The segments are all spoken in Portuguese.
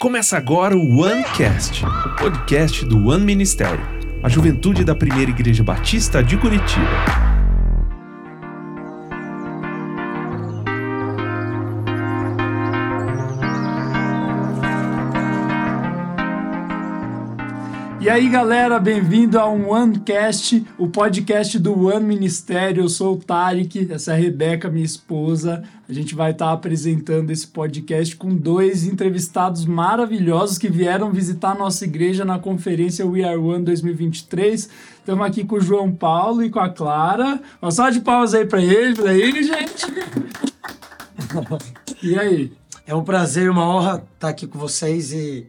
Começa agora o OneCast, o podcast do One Ministério, a juventude da primeira igreja batista de Curitiba. E aí, galera, bem-vindo a um OneCast, o podcast do One Ministério. Eu sou o Tarek, essa é a Rebeca, minha esposa. A gente vai estar apresentando esse podcast com dois entrevistados maravilhosos que vieram visitar a nossa igreja na conferência We Are One 2023. Estamos aqui com o João Paulo e com a Clara. Uma salva de palmas aí para eles, aí, gente. e aí? É um prazer e uma honra estar aqui com vocês e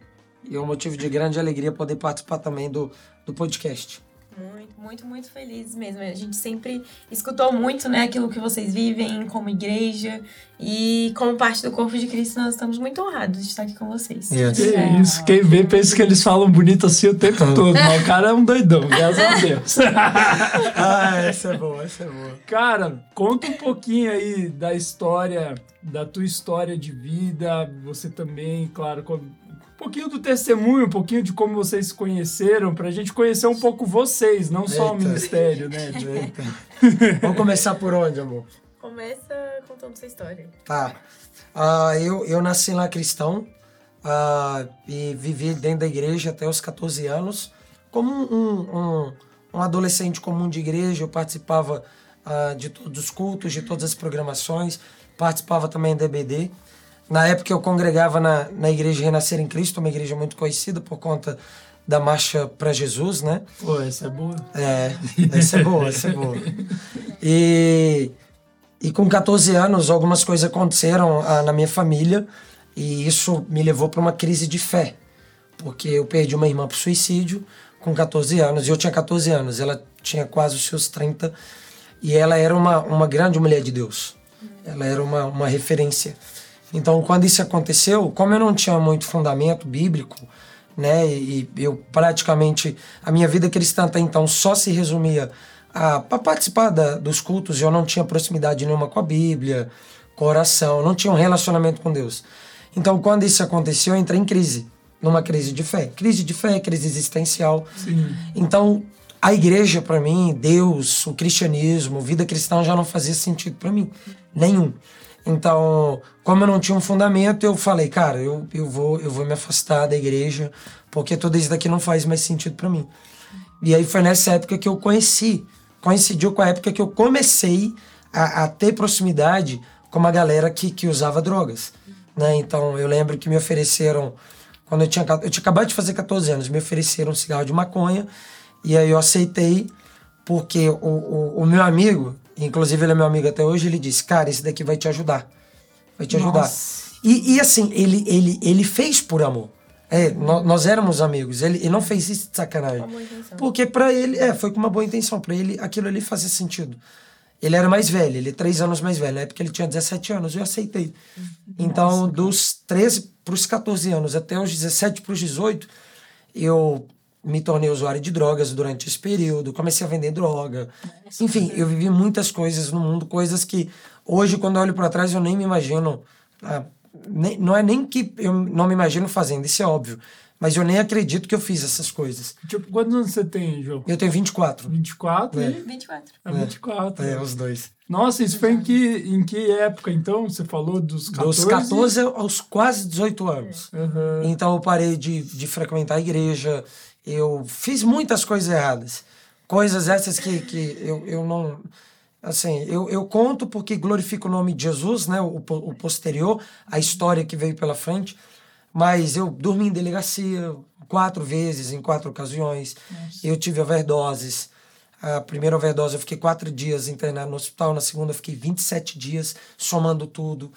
e é um motivo de grande alegria poder participar também do, do podcast. Muito, muito, muito feliz mesmo. A gente sempre escutou muito, né, aquilo que vocês vivem como igreja e como parte do corpo de Cristo, nós estamos muito honrados de estar aqui com vocês. Yes. Que é. isso, quem vê pensa que eles falam bonito assim o tempo todo, mas o cara é um doidão, graças a Deus. ah, essa é boa, essa é boa. Cara, conta um pouquinho aí da história, da tua história de vida, você também, claro, pouquinho do testemunho, um pouquinho de como vocês se conheceram, para a gente conhecer um pouco vocês, não só Eita. o ministério, né? Vamos começar por onde, amor? Começa contando sua história. Tá. Uh, eu, eu nasci lá cristão uh, e vivi dentro da igreja até os 14 anos. Como um, um, um adolescente comum de igreja, eu participava uh, de todos os cultos, de todas as programações, participava também da EBD. Na época eu congregava na, na Igreja Renascer em Cristo, uma igreja muito conhecida por conta da Marcha para Jesus, né? Pô, essa é boa. É, essa é boa, essa é boa. E, e com 14 anos, algumas coisas aconteceram ah, na minha família e isso me levou para uma crise de fé. Porque eu perdi uma irmã para suicídio com 14 anos, e eu tinha 14 anos, ela tinha quase os seus 30, e ela era uma, uma grande mulher de Deus. Ela era uma, uma referência. Então, quando isso aconteceu, como eu não tinha muito fundamento bíblico, né, e eu praticamente a minha vida cristã até então só se resumia a para participar da, dos cultos, eu não tinha proximidade nenhuma com a Bíblia, com a oração, não tinha um relacionamento com Deus. Então, quando isso aconteceu, eu entrei em crise, numa crise de fé, crise de fé, crise existencial. Sim. Então, a igreja para mim, Deus, o cristianismo, vida cristã já não fazia sentido para mim, nenhum. Então, como eu não tinha um fundamento, eu falei, cara, eu, eu, vou, eu vou me afastar da igreja, porque tudo isso daqui não faz mais sentido para mim. E aí foi nessa época que eu conheci, coincidiu com a época que eu comecei a, a ter proximidade com uma galera que, que usava drogas. Né? Então, eu lembro que me ofereceram, quando eu tinha, eu tinha acabado de fazer 14 anos, me ofereceram um cigarro de maconha, e aí eu aceitei, porque o, o, o meu amigo, Inclusive, ele é meu amigo até hoje. Ele disse: Cara, esse daqui vai te ajudar. Vai te ajudar. E, e, assim, ele, ele, ele fez por amor. É, nós, nós éramos amigos. Ele, ele não fez isso de sacanagem. Porque para ele, é, foi com uma boa intenção. Para ele, aquilo ali fazia sentido. Ele era mais velho, ele é três anos mais velho. Na época ele tinha 17 anos, eu aceitei. Então, Nossa, dos 13 para os 14 anos até os 17 para os 18, eu me tornei usuário de drogas durante esse período, comecei a vender droga. Enfim, eu vivi muitas coisas no mundo, coisas que hoje, quando eu olho para trás, eu nem me imagino. Ah, nem, não é nem que eu não me imagino fazendo, isso é óbvio. Mas eu nem acredito que eu fiz essas coisas. Tipo, quantos anos você tem, João? Eu tenho 24. 24? É. 24. É, 24. É, os dois. Nossa, isso foi em que, em que época, então? Você falou dos 14? Dos 14 aos quase 18 anos. Uhum. Então eu parei de, de frequentar a igreja, eu fiz muitas coisas erradas. Coisas essas que, que eu, eu não. Assim, eu, eu conto porque glorifico o nome de Jesus, né? O, o posterior, a história que veio pela frente. Mas eu dormi em delegacia quatro vezes, em quatro ocasiões. Nossa. Eu tive overdoses. A primeira overdose eu fiquei quatro dias internado no hospital, na segunda eu fiquei 27 dias, somando tudo.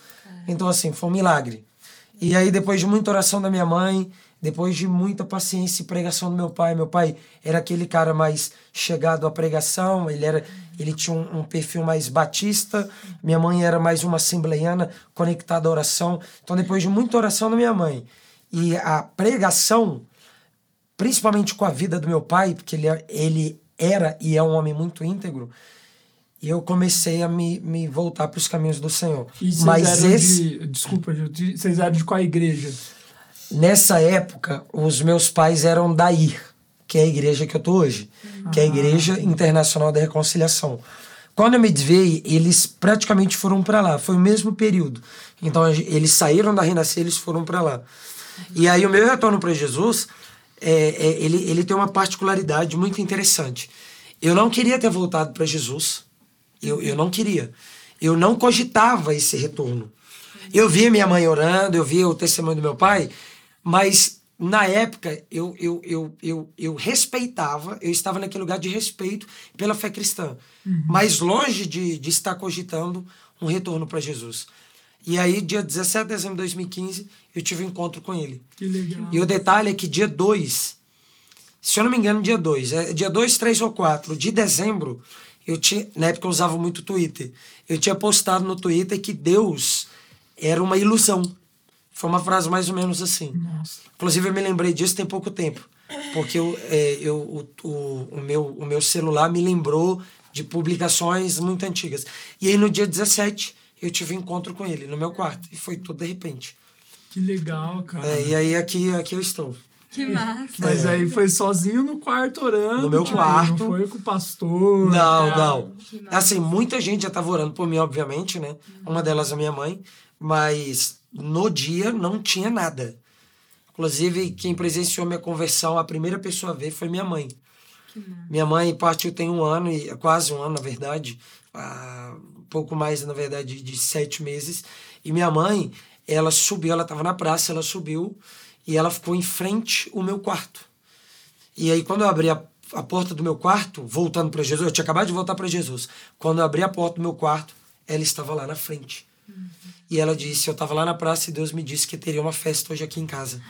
Então, assim, foi um milagre. E aí, depois de muita oração da minha mãe, depois de muita paciência e pregação do meu pai, meu pai era aquele cara mais chegado à pregação, ele era ele tinha um, um perfil mais batista, minha mãe era mais uma assembleiana conectada à oração. Então, depois de muita oração da minha mãe e a pregação, principalmente com a vida do meu pai, porque ele, ele era e é um homem muito íntegro, eu comecei a me, me voltar para os caminhos do Senhor. E Mas esse... De, desculpa, vocês eram de qual igreja? Nessa época, os meus pais eram da IR, que é a igreja que eu tô hoje, que é a Igreja Internacional da Reconciliação. Quando eu me desviei, eles praticamente foram para lá. Foi o mesmo período. Então eles saíram da Renascer, eles foram para lá. E aí o meu retorno para Jesus, é, é, ele, ele tem uma particularidade muito interessante. Eu não queria ter voltado para Jesus. Eu, eu não queria. Eu não cogitava esse retorno. Eu via minha mãe orando, eu via o testemunho do meu pai, mas na época eu, eu, eu, eu, eu respeitava, eu estava naquele lugar de respeito pela fé cristã, uhum. mas longe de, de estar cogitando um retorno para Jesus. E aí, dia 17 de dezembro de 2015, eu tive um encontro com ele. Que legal. E o detalhe é que dia 2, se eu não me engano, dia 2, é dia 2, 3 ou 4 de dezembro, eu tinha, na época eu usava muito Twitter, eu tinha postado no Twitter que Deus era uma ilusão. Foi uma frase mais ou menos assim. Nossa. Inclusive, eu me lembrei disso tem pouco tempo. Porque eu, é, eu, o, o, o, meu, o meu celular me lembrou de publicações muito antigas. E aí, no dia 17, eu tive um encontro com ele no meu quarto. E foi tudo de repente. Que legal, cara. É, e aí, aqui, aqui eu estou. Que massa. Mas aí foi sozinho no quarto orando. No meu quarto. Não foi com o pastor. Não, não. Assim, muita gente já estava orando por mim, obviamente, né? Uma delas a minha mãe. Mas no dia não tinha nada. Inclusive, quem presenciou minha conversão, a primeira pessoa a ver foi minha mãe. Minha mãe partiu tem um ano, e quase um ano, na verdade, uh, um pouco mais, na verdade, de sete meses. E minha mãe, ela subiu, ela estava na praça, ela subiu e ela ficou em frente ao meu quarto. E aí, quando eu abri a, a porta do meu quarto, voltando para Jesus, eu tinha acabado de voltar para Jesus. Quando eu abri a porta do meu quarto, ela estava lá na frente. Uhum. E ela disse: Eu estava lá na praça e Deus me disse que teria uma festa hoje aqui em casa.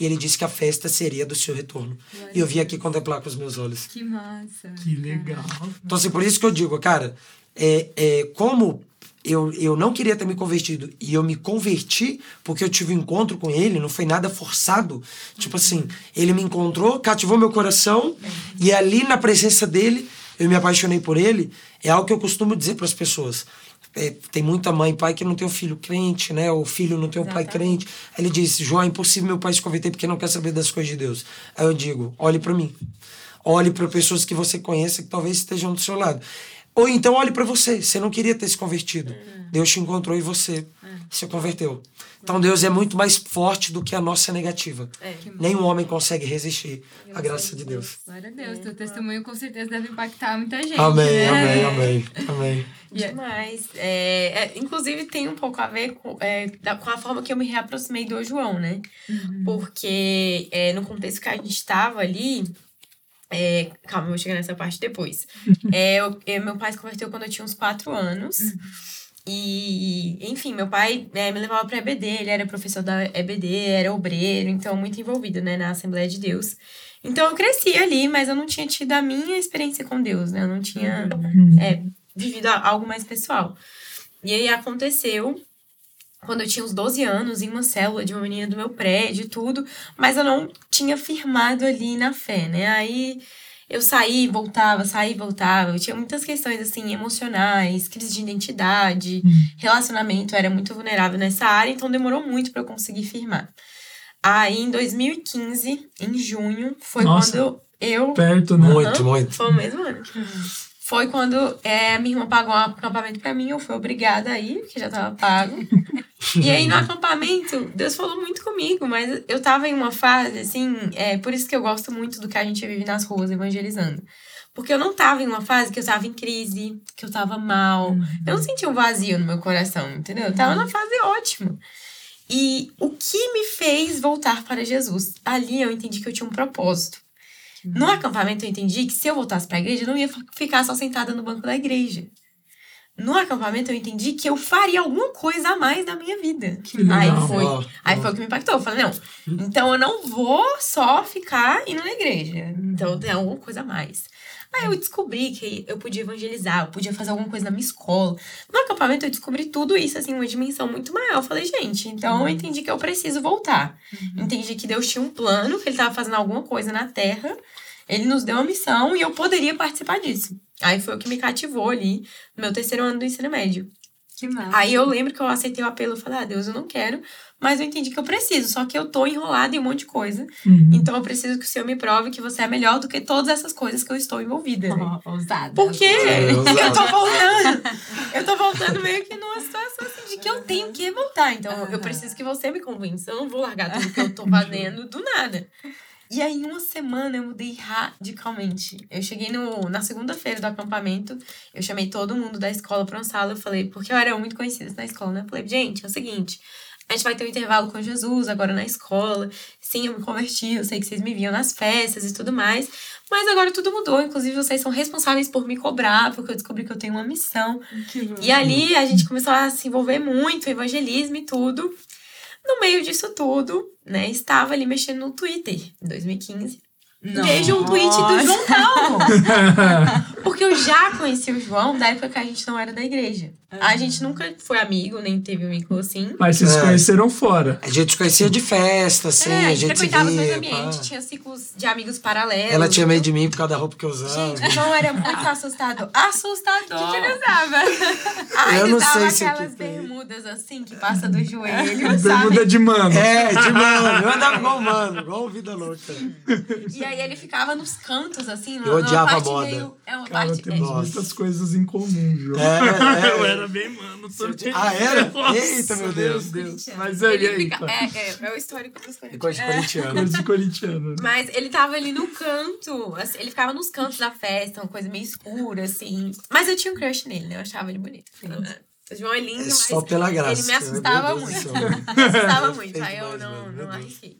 E ele disse que a festa seria do seu retorno. E eu vim aqui contemplar com os meus olhos. Que massa. Que legal. Então, assim, por isso que eu digo, cara, é, é, como eu, eu não queria ter me convertido e eu me converti porque eu tive um encontro com ele, não foi nada forçado. Tipo assim, ele me encontrou, cativou meu coração e ali na presença dele eu me apaixonei por ele. É algo que eu costumo dizer para as pessoas é, tem muita mãe e pai que não tem um filho crente, né? O filho não tem um pai crente. Aí ele disse: João, é impossível meu pai se converter porque não quer saber das coisas de Deus. Aí eu digo: olhe para mim. Olhe para pessoas que você conheça que talvez estejam do seu lado. Ou então olhe para você. Você não queria ter se convertido. Uhum. Deus te encontrou e você uhum. se converteu. Então Deus é muito mais forte do que a nossa negativa. É. Nenhum homem consegue resistir à graça de Deus. Glória a Deus. Teu testemunho com certeza deve impactar muita gente. Amém, né? amém, amém, amém. Demais. É, é, inclusive tem um pouco a ver com, é, com a forma que eu me reaproximei do João, né? Uhum. Porque é, no contexto que a gente estava ali, é, calma, eu vou chegar nessa parte depois. é, eu, eu, meu pai se converteu quando eu tinha uns quatro anos. Uhum. E, enfim, meu pai é, me levava para EBD, ele era professor da EBD, era obreiro, então muito envolvido né, na Assembleia de Deus. Então eu cresci ali, mas eu não tinha tido a minha experiência com Deus, né? Eu não tinha uhum. é, vivido algo mais pessoal. E aí aconteceu quando eu tinha uns 12 anos, em uma célula de uma menina do meu prédio e tudo, mas eu não tinha firmado ali na fé, né? Aí eu saí, voltava, saí, voltava. Eu tinha muitas questões, assim, emocionais, crise de identidade, hum. relacionamento, era muito vulnerável nessa área, então demorou muito para eu conseguir firmar. Aí, em 2015, em junho, foi Nossa, quando eu. Perto, né? Muito, muito. Foi o mesmo ano. Foi quando é, minha irmã pagou um acampamento para mim, eu fui obrigada a ir, porque já tava pago. e aí no acampamento, Deus falou muito comigo, mas eu tava em uma fase, assim, é por isso que eu gosto muito do que a gente vive nas ruas evangelizando. Porque eu não tava em uma fase que eu tava em crise, que eu tava mal. Uhum. Eu não sentia um vazio no meu coração, entendeu? Eu tava na fase ótima. E o que me fez voltar para Jesus? Ali eu entendi que eu tinha um propósito. No acampamento eu entendi que se eu voltasse para a igreja, eu não ia ficar só sentada no banco da igreja. No acampamento eu entendi que eu faria alguma coisa a mais da minha vida. Aí foi, aí foi o que me impactou. Eu falei, não, então eu não vou só ficar indo na igreja. Então tem alguma coisa a mais. Aí eu descobri que eu podia evangelizar, eu podia fazer alguma coisa na minha escola. No acampamento eu descobri tudo isso, assim, uma dimensão muito maior. Eu falei, gente, então eu entendi que eu preciso voltar. Uhum. Entendi que Deus tinha um plano, que ele estava fazendo alguma coisa na Terra. Ele nos deu uma missão e eu poderia participar disso. Aí foi o que me cativou ali no meu terceiro ano do ensino médio. Que massa. Aí eu lembro que eu aceitei o apelo e falei, ah, Deus, eu não quero, mas eu entendi que eu preciso, só que eu tô enrolada em um monte de coisa. Uhum. Então eu preciso que o Senhor me prove que você é melhor do que todas essas coisas que eu estou envolvida. né? Oh, ousada. Porque É, eu tô voltando. Eu tô voltando meio que numa situação assim de que eu tenho que voltar. Então eu Aham. preciso que você me convença. Eu não vou largar tudo que eu tô fazendo do nada. E aí, em uma semana, eu mudei radicalmente. Eu cheguei no, na segunda-feira do acampamento, eu chamei todo mundo da escola pra uma sala. Eu falei, porque eu era muito conhecida na escola, né? Eu falei, gente, é o seguinte. A gente vai ter um intervalo com Jesus agora na escola. Sim, eu me converti, eu sei que vocês me viam nas festas e tudo mais. Mas agora tudo mudou. Inclusive, vocês são responsáveis por me cobrar, porque eu descobri que eu tenho uma missão. E ali a gente começou a se envolver muito, evangelismo e tudo. No meio disso tudo, né, estava ali mexendo no Twitter, em 2015. Vejo um tweet do João. Porque eu já conheci o João da época que a gente não era da igreja. A gente nunca foi amigo, nem teve um vínculo assim. Mas vocês se É. conheceram fora. A gente conhecia de festa, assim, é, a gente se frequentava os mesmos ambientes, pá. tinha ciclos de amigos paralelos. Ela tinha medo de mim por causa da roupa que eu usava. Gente, o João era muito assustador. Assustador. O que ele usava? Ai, Eu não usava sei se aquelas bermudas assim, que passa do joelho, sabe? Bermuda de mano. É, de mano. Eu andava igual mano, igual vida louca. E aí ele ficava nos cantos, assim, Eu odiava a parte moda. meio... É uma Cara, parte... temos Nossa. muitas coisas em comum, João. É, é. Eu era bem mano também. Ah, era? Nossa, Eita, meu Deus. Deus. Mas Ele aí, fica... tá. é, é, é o histórico dos É corintianos. coisa de corintiano. Coisa de corintiano. né? Mas ele tava ali no canto, assim, ele ficava nos cantos da festa, uma coisa meio escura, assim. Mas eu tinha um crush nele, né? Eu achava ele bonito. O João é lindo, É mas só pela graça. ele me assustava Deus do muito. céu. Me assustava muito, aí eu não, não arrisquei.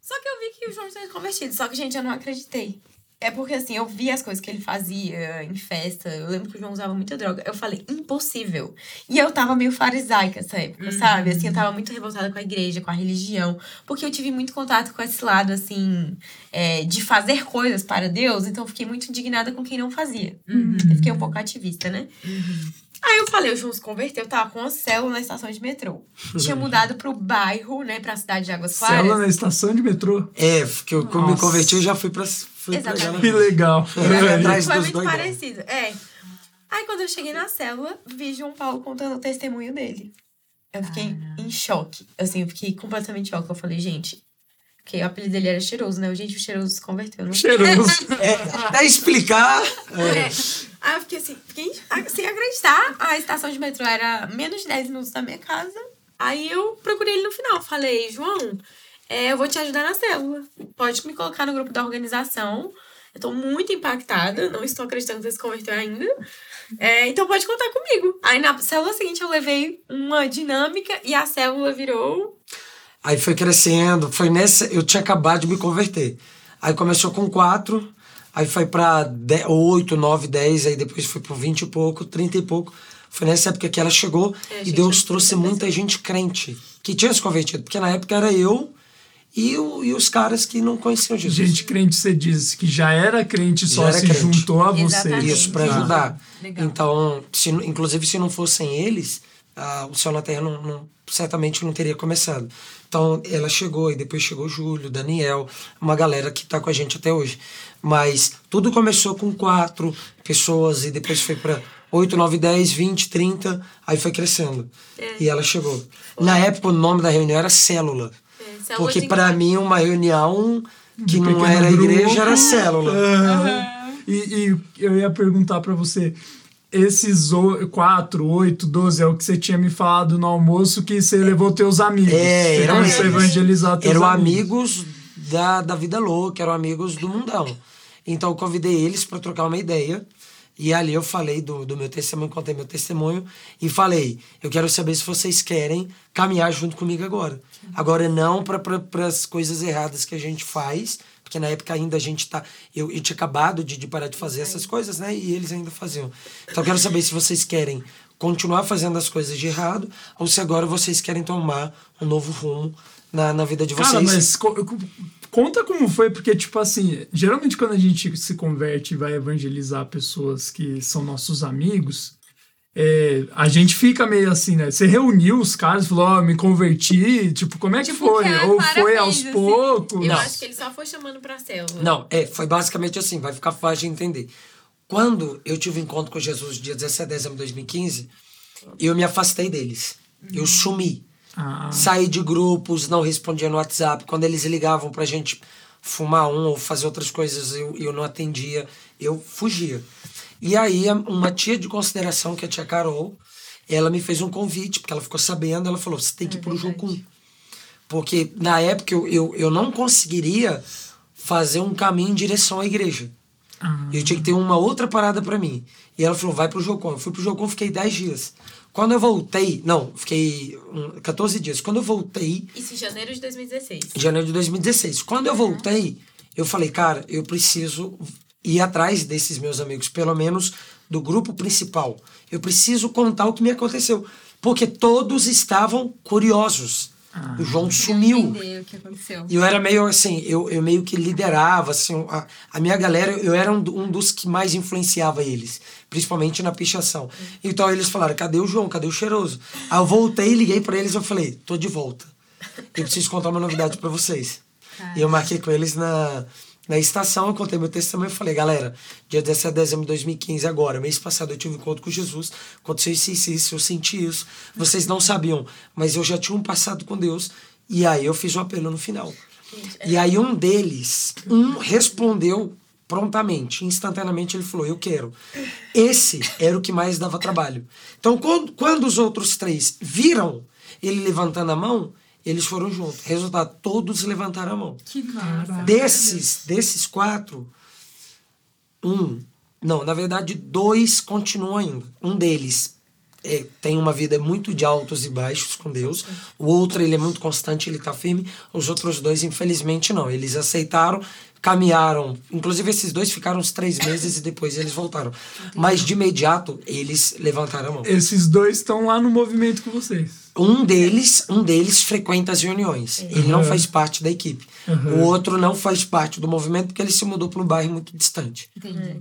Só que eu vi que o João tinha convertido, só que, gente, eu não acreditei. É porque, assim, eu vi as coisas que ele fazia em festa. Eu lembro que o João usava muita droga. Eu falei, impossível. E eu tava meio farisaica essa época, sabe? Assim, eu tava muito revoltada com a igreja, com a religião. Porque eu tive muito contato com esse lado, assim, é, de fazer coisas para Deus. Então, eu fiquei muito indignada com quem não fazia. Eu fiquei um pouco ativista, né? Aí eu falei, o João se converteu, eu tava com a célula na estação de metrô. Tinha mudado pro bairro, né, pra cidade de Águas Claras. Célula na estação de metrô. É, porque eu, quando me converti, eu já fui pra. Fui pra Exatamente. Que legal. É, atrás Foi dos muito doidão. parecido, é. Aí quando eu cheguei na célula, vi João Paulo contando o testemunho dele. Eu fiquei em choque. Assim, eu fiquei completamente em choque. Eu falei, gente. Porque o apelido dele era cheiroso, né? O gente, o cheiroso se converteu. Não Cheiroso. É, até explicar. é, É. Aí eu fiquei assim, fiquei sem acreditar. A estação de metrô era menos de 10 minutos da minha casa. Aí eu procurei ele no final. Falei, João, é, eu vou te ajudar na célula. Pode me colocar no grupo da organização. Eu tô muito impactada, não estou acreditando que você se converteu ainda. É, então pode contar comigo. Aí na célula seguinte eu levei uma dinâmica e a célula virou. Aí foi crescendo, foi nessa. Eu tinha acabado de me converter. Aí começou com quatro, aí foi pra de- oito, nove, dez, aí depois foi pro vinte e pouco, trinta e pouco. Foi nessa época que ela chegou É, e Deus eu- trouxe muita gente crente que tinha se convertido, porque na época era eu e, o- e os caras que não conheciam Jesus. Gente crente, você diz que já era crente, só era se crente. juntou a vocês. Isso, para Ah. ajudar. Legal. Então, se, inclusive, se não fossem eles, ah, o Céu na Terra não, não- certamente não teria começado. Então, ela chegou, e depois chegou o Júlio, Daniel, uma galera que está com a gente até hoje. Mas tudo começou com quatro pessoas, e depois foi para oito, nove, dez, vinte, trinta, aí foi crescendo. E ela chegou. Na época, o nome da reunião era Célula. É, célula Porque para mim, uma reunião que não era igreja grupo. era célula. Aham. E, e eu ia perguntar pra você, esses o- quatro, oito, doze, é o que você tinha me falado no almoço que você levou teus amigos. É, eram evangelizar teus eram amigos. amigos da, da vida louca, eram amigos do mundão. Então eu convidei eles para trocar uma ideia. E ali eu falei do, do meu testemunho, contei meu testemunho e falei: eu quero saber se vocês querem caminhar junto comigo agora. Agora não para as coisas erradas que a gente faz, porque na época ainda a gente tá. Eu, eu tinha acabado de, de parar de fazer essas coisas, né? E eles ainda faziam. Então eu quero saber se vocês querem continuar fazendo as coisas de errado ou se agora vocês querem tomar um novo rumo na, na vida de vocês. Cara, mas co- co- conta como foi, porque, tipo assim, geralmente quando a gente se converte e vai evangelizar pessoas que são nossos amigos, é, a gente fica meio assim, né? Você reuniu os caras, falou, ó, me converti, tipo, como é que Tipo, foi? que a Ou foi aos assim. poucos? Eu Não. acho que ele só foi chamando pra célula. Não, é, foi basicamente assim, vai ficar fácil de entender. Quando eu tive um encontro com Jesus dia 17 de dezembro de 2015, eu me afastei deles. Eu sumi. Ah, Saí de grupos, não respondia no WhatsApp. Quando eles ligavam pra gente fumar um ou fazer outras coisas, eu, eu não atendia. Eu fugia. E aí, uma tia de consideração, que é a tia Carol, ela me fez um convite, porque ela ficou sabendo. Ela falou: você tem que ir pro Jocum. Porque na época eu, eu, eu não conseguiria fazer um caminho em direção à igreja. Eu tinha que ter uma outra parada pra mim. E ela falou, vai pro Jocon. Eu fui pro Jocon, fiquei 10 dias. Quando eu voltei, não, fiquei um, 14 dias. Quando eu voltei, Isso em janeiro de 2016. em janeiro de 2016. Quando eu voltei, eu falei, cara, eu preciso ir atrás desses meus amigos, pelo menos do grupo principal. Eu preciso contar o que me aconteceu. Porque todos estavam curiosos. o João sumiu. Entender o que aconteceu. E eu era meio assim, eu, eu meio que liderava, assim, a, a minha galera, eu era um, um dos que mais influenciava eles, principalmente na pichação. Então eles falaram, cadê o João, cadê o Cheiroso? Aí eu voltei, liguei pra eles e falei, tô de volta. Eu preciso contar uma novidade pra vocês. E eu marquei com eles na, na estação, eu contei meu testemunho e falei, galera, dia 17 de dezembro de 2015, agora, mês passado eu tive um encontro com Jesus, aconteceu isso, isso, isso, eu senti isso. Vocês não sabiam, mas eu já tinha um passado com Deus. E aí eu fiz um apelo no final. E aí um deles, um respondeu prontamente, instantaneamente ele falou, eu quero. Esse era o que mais dava trabalho. Então quando, quando os outros três viram ele levantando a mão, eles foram juntos. Resultado, todos levantaram a mão. Que massa. Desses, desses quatro, um, não, na verdade, dois continuam ainda. Um deles é, tem uma vida muito de altos e baixos com Deus. O outro, ele é muito constante, ele tá firme. Os outros dois, infelizmente, não. Eles aceitaram, caminharam. Inclusive, esses dois ficaram uns três meses e depois eles voltaram. Mas, de imediato, eles levantaram a mão. esses dois estão lá no movimento com vocês. Um deles, um deles frequenta as reuniões. Ele não Uhum. faz parte da equipe. O outro não faz parte do movimento porque ele se mudou para um bairro muito distante. Entendi.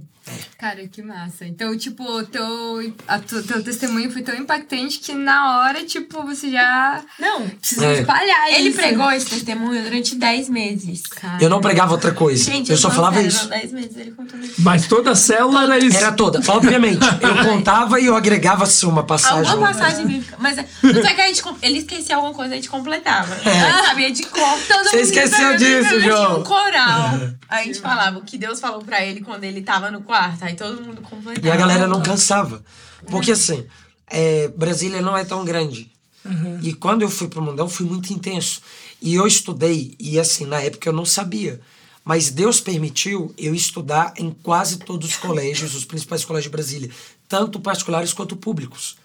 Cara, que massa. Então, tipo, teu, a tu, teu testemunho foi tão impactante que na hora, tipo, você já Não, precisa É. espalhar ele isso. pregou esse testemunho durante 10 meses. Cara, Eu não pregava outra coisa. Gente, eu só tô falava sério, isso. 10 meses ele contando isso. Mas toda a célula era isso. Era toda. Obviamente. Eu contava e eu agregava assim, uma passagem. Alguma passagem bíblica. Mas não sei que a gente, ele esquecia alguma coisa, a gente completava. A gente sabia de cor. Todo Você mundo esqueceu de disso. João. Tinha um coral. A gente falava o que Deus falou pra ele quando ele tava no quarto. Aí todo mundo completava. E a galera não cansava. Porque assim, é, Brasília não é tão grande. E quando eu fui pro Mundão, fui muito intenso. E eu estudei, e assim, na época eu não sabia. Mas Deus permitiu eu estudar em quase todos os colégios, os principais colégios de Brasília, tanto particulares quanto públicos.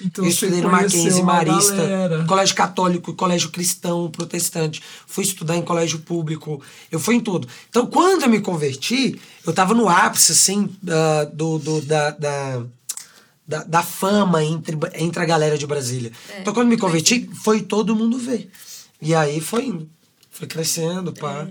Então eu estudei no Mackenzie uma Marista, galera. colégio católico, colégio cristão, protestante. Fui estudar em colégio público. Eu fui em tudo. Então, quando eu me converti, eu tava no ápice, assim, da, do, do- da, da, da, da fama entre, entre a galera de Brasília. então, quando me converti, foi todo mundo ver. E aí foi indo. Foi crescendo, pá.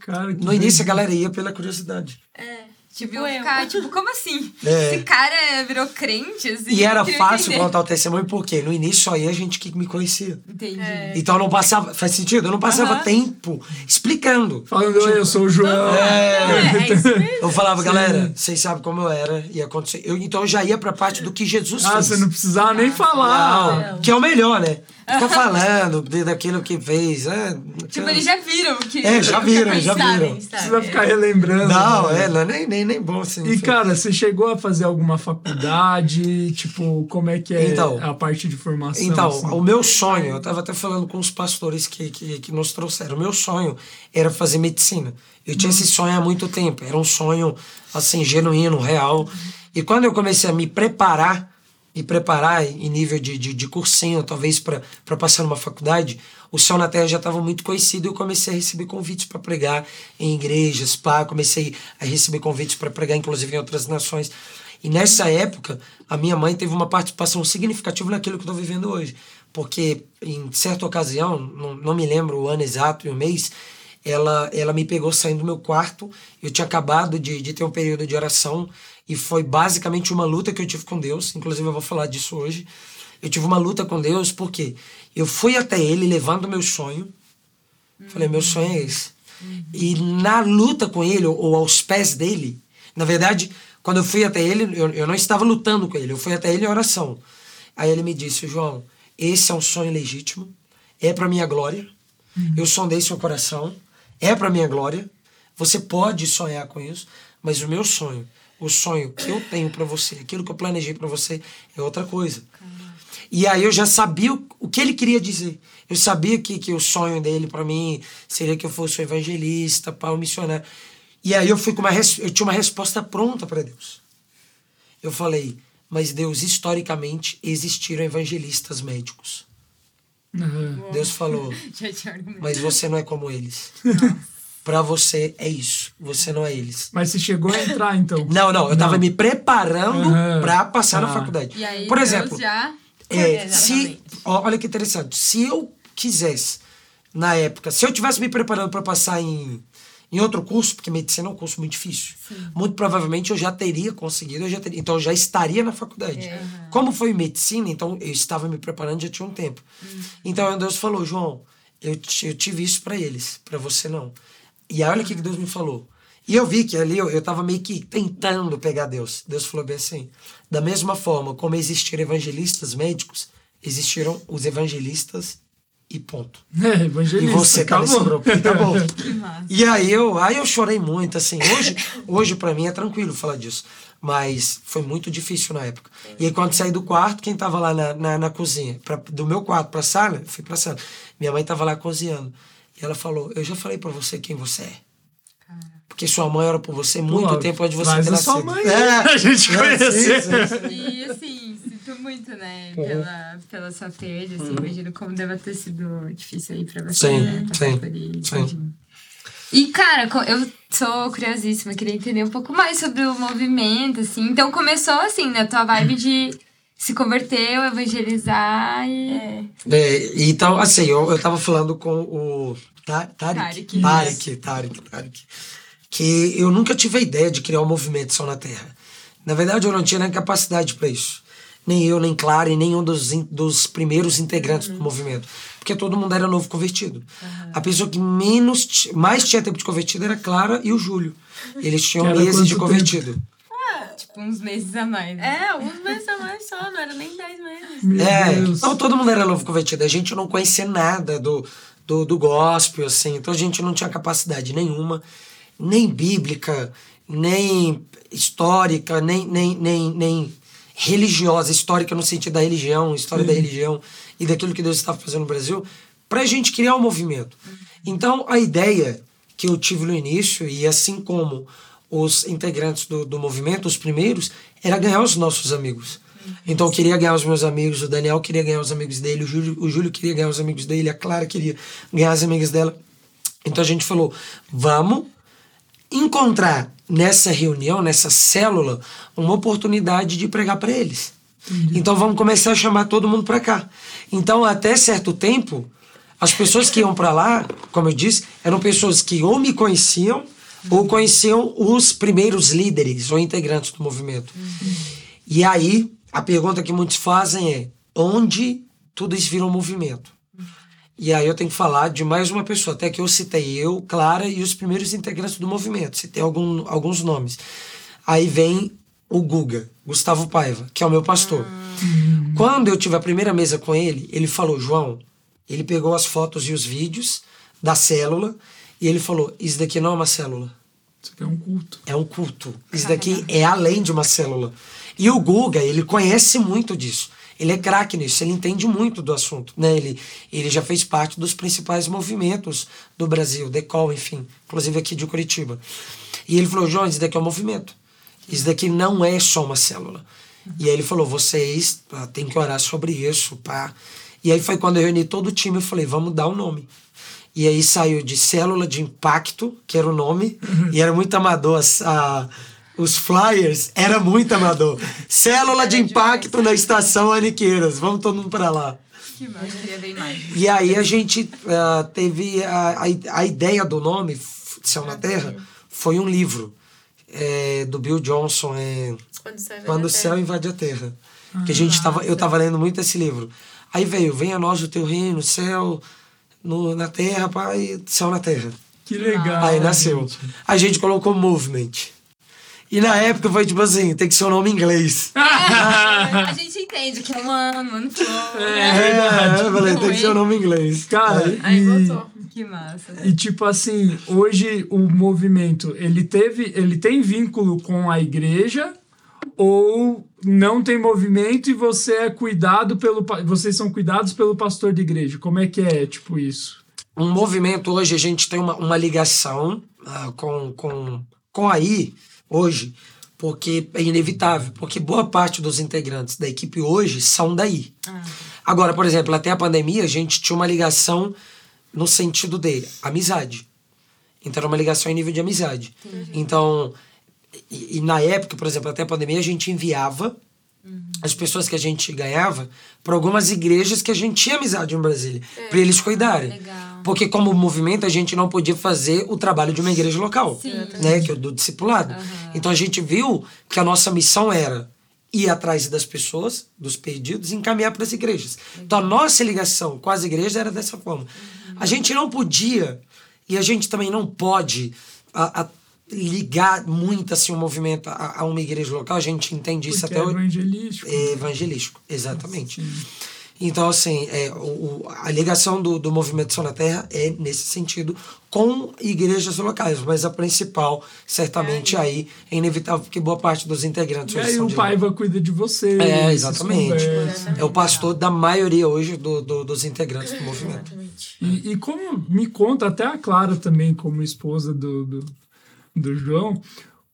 Cara, que No início, a galera ia pela curiosidade. Tipo, Tipo eu. ficar, tipo, como assim? É. Esse cara virou crente, assim. E era fácil entender. contar o testemunho, porque no início só ia gente que me conhecia. Entendi. Então eu não passava, faz sentido? Eu não passava Aham. tempo explicando. Falando, "Oi, eu sou o João. É, é mesmo. Eu falava, galera, vocês sabem como eu era e acontecer. Eu, então eu já ia pra parte do que Jesus Ah, fez. você não precisava nem falar. Não, que é o melhor, né? Ficou falando de- daquilo que fez. É, Tipo, eles já viram que. É, já viram, já Sabem, viram. sabem. Precisa ficar relembrando. Não, né? é, não é nem, nem, nem bom assim. E, cara, você chegou a fazer alguma faculdade? Tipo, como é que é Então, a parte de formação? Então, assim? o meu sonho, eu estava até falando com os pastores que, que, que nos trouxeram, o meu sonho era fazer medicina. Eu tinha esse sonho há muito tempo, era um sonho, assim, genuíno, real. E quando eu comecei a me preparar, me preparar em nível de, de, de cursinho, talvez para passar numa faculdade, o Céu na Terra já estava muito conhecido e eu comecei a receber convites para pregar em igrejas, pá, comecei a receber convites para pregar, inclusive, em outras nações. E nessa época, a minha mãe teve uma participação significativa naquilo que eu estou vivendo hoje. Porque, em certa ocasião, não, não me lembro o ano exato e o mês, ela, ela me pegou saindo do meu quarto. Eu tinha acabado de, de ter um período de oração e foi basicamente uma luta que eu tive com Deus. Inclusive, eu vou falar disso hoje. Eu tive uma luta com Deus porque eu fui até Ele levando o meu sonho. Falei, meu sonho é esse. E na luta com Ele, ou, aos pés dele, na verdade, quando eu fui até Ele, eu, eu não estava lutando com Ele, eu fui até Ele em oração. Aí ele me disse, João, esse é um sonho legítimo, é para minha glória. Eu sondei seu coração, é para minha glória. Você pode sonhar com isso, mas o meu sonho, o sonho que eu tenho para você, aquilo que eu planejei para você é outra coisa. E aí eu já sabia o, que ele queria dizer. Eu sabia que, que o sonho dele para mim seria que eu fosse um evangelista, para um missionário. E aí eu fui com uma eu tinha uma resposta pronta para Deus. Eu falei, mas Deus historicamente existiram evangelistas médicos. Aham. Deus falou, mas você não é como eles. Para você é isso, você não é eles. Mas você chegou a entrar, então. Não, não, eu tava me preparando Aham. para passar na Tá. faculdade. E aí, Por Deus exemplo, já... É, se, olha que interessante. Se eu quisesse, na época, se eu tivesse me preparando para passar em, em outro curso, porque medicina é um curso muito difícil, muito provavelmente eu já teria conseguido, eu já teria, então eu já estaria na faculdade. É. Como foi medicina, então eu estava me preparando já tinha um tempo. Uhum. Então Deus falou, João, eu, eu tive isso para eles, para você não. E aí olha o que que Deus me falou. E eu vi que ali eu, eu tava meio que tentando pegar Deus. Deus falou bem assim: da mesma forma como existiram evangelistas médicos, existiram os evangelistas e ponto. É, E você tá nesse grupo. E tá bom. massa. E aí eu, aí eu chorei muito, assim. Hoje, hoje para mim é tranquilo falar disso. Mas foi muito difícil na época. E aí quando saí do quarto, quem tava lá na, na, na cozinha? Pra, do meu quarto pra sala, eu fui pra sala. Minha mãe tava lá cozinhando. E ela falou, eu já falei pra você quem você é. Porque sua mãe ora por você muito Pô, tempo antes de você ter a sua nascido. mãe, É, a gente é, conhecer. sim, sim, sim. E assim, sinto muito, né, Uhum. pela, pela sua perda, assim, imagino como deve ter sido difícil aí pra você, Sim, né, sim, sim. E, cara, eu sou curiosíssima, queria entender um pouco mais sobre o movimento, assim. Então, começou, assim, na tua vibe de se converter, evangelizar e... É, então, assim, eu, eu tava falando com o Ta- Tarek. Tarek. Tarek, Tarek, Tarek. Que eu nunca tive a ideia de criar um movimento Só na Terra. Na verdade, eu não tinha nem capacidade para isso. Nem eu, nem Clara, e nenhum dos, dos primeiros integrantes do movimento. Porque todo mundo era novo convertido. A pessoa que menos, mais tinha tempo de convertido era a Clara e o Júlio. Eles tinham meses de convertido. Tipo, uns meses a mais. né? É, alguns meses a mais só, não era nem 10 meses. Meu É, Deus. não, todo mundo era novo convertido. A gente não conhecia nada do, do, do gospel, assim. Então a gente não tinha capacidade nenhuma, nem bíblica, nem histórica, nem, nem, nem, nem religiosa, histórica no sentido da religião, história da religião e daquilo que Deus estava fazendo no Brasil, pra gente criar um movimento. Então a ideia que eu tive no início, e assim como os integrantes do, do movimento, os primeiros, era ganhar os nossos amigos. Então eu queria ganhar os meus amigos, o Daniel queria ganhar os amigos dele, o Júlio, o Júlio queria ganhar os amigos dele, a Clara queria ganhar as amigas dela. Então a gente falou, vamos encontrar nessa reunião, nessa célula, uma oportunidade de pregar para eles. Então vamos começar a chamar todo mundo para cá. Então até certo tempo, as pessoas que iam para lá, como eu disse, eram pessoas que ou me conheciam ou conheciam os primeiros líderes ou integrantes do movimento. E aí, a pergunta que muitos fazem é: onde tudo isso virou movimento? E aí eu tenho que falar de mais uma pessoa, até que eu citei eu, Clara e os primeiros integrantes do movimento, citei algum, alguns nomes. Aí vem o Guga, Gustavo Paiva, que é o meu pastor. Quando eu tive a primeira mesa com ele, ele falou: João, ele pegou as fotos e os vídeos da célula e ele falou: Isso daqui não é uma célula. Isso aqui é um culto. É um culto. Isso daqui é além de uma célula. E o Guga, ele conhece muito disso. Ele é craque nisso, ele entende muito do assunto. Né? Ele, ele já fez parte dos principais movimentos do Brasil, Decol, enfim, inclusive aqui de Curitiba. E ele falou: João, isso daqui é um movimento. Isso daqui não é só uma célula. E aí ele falou: vocês ah, têm que orar sobre isso, pá. E aí foi quando eu reuni todo o time e falei: vamos dar o um nome. E aí saiu de Célula de Impacto, que era o nome, e era muito amador. as- a- os flyers era muito amador. Célula de Impacto na Estação Aniqueiras. Vamos todo mundo para lá. Que massa, eu queria ver mais. E aí a gente ah, teve a, a, a ideia do nome, Céu na Terra, foi um livro é, do Bill Johnson, é, Quando o céu invade a terra. terra. que a gente tava, eu tava lendo muito esse livro. Aí veio, venha a nós o teu reino, céu no, na terra, pai, céu na terra. Que legal. Aí nasceu. gente. A gente colocou movement. E na época foi tipo assim, tem que ser um nome em inglês. a gente entende que é um ano, não foi. É, eu falei, tem que ser um nome em inglês. Cara, Aí botou. Que massa. e tipo assim, hoje o movimento, ele teve, ele tem vínculo com a igreja ou não tem movimento e você é cuidado pelo, vocês são cuidados pelo pastor de igreja? Como é que é, tipo isso? um movimento hoje, a gente tem uma, uma ligação ah, com, com, com a I hoje, porque é inevitável, porque boa parte dos integrantes da equipe hoje são daí. Agora, por exemplo, até a pandemia, a gente tinha uma ligação no sentido de amizade. Então, era uma ligação em nível de amizade. Então, e, e na época, por exemplo, até a pandemia, a gente enviava as pessoas que a gente ganhava para algumas igrejas que a gente tinha amizade em Brasília, para eles cuidarem. legal. Porque como movimento a gente não podia fazer o trabalho de uma igreja local, né, que é o do discipulado. Então a gente viu que a nossa missão era ir atrás das pessoas, dos pedidos, e encaminhar para as igrejas. Então a nossa ligação com as igrejas era dessa forma. A gente não podia e a gente também não pode a- a- ligar muito assim o movimento a, a uma igreja local. A gente entende isso Porque até é hoje. evangelístico. É evangelístico, exatamente. Então, assim, é, o, o- a ligação do, do Movimento Som na Terra é nesse sentido com igrejas locais, mas a principal, certamente, aí é inevitável, porque boa parte dos integrantes E aí são o lá. Paiva cuida de você. É, exatamente. É o pastor da maioria hoje do, do- dos integrantes do movimento. E, e como me conta, até a Clara também, como esposa do, do, do João,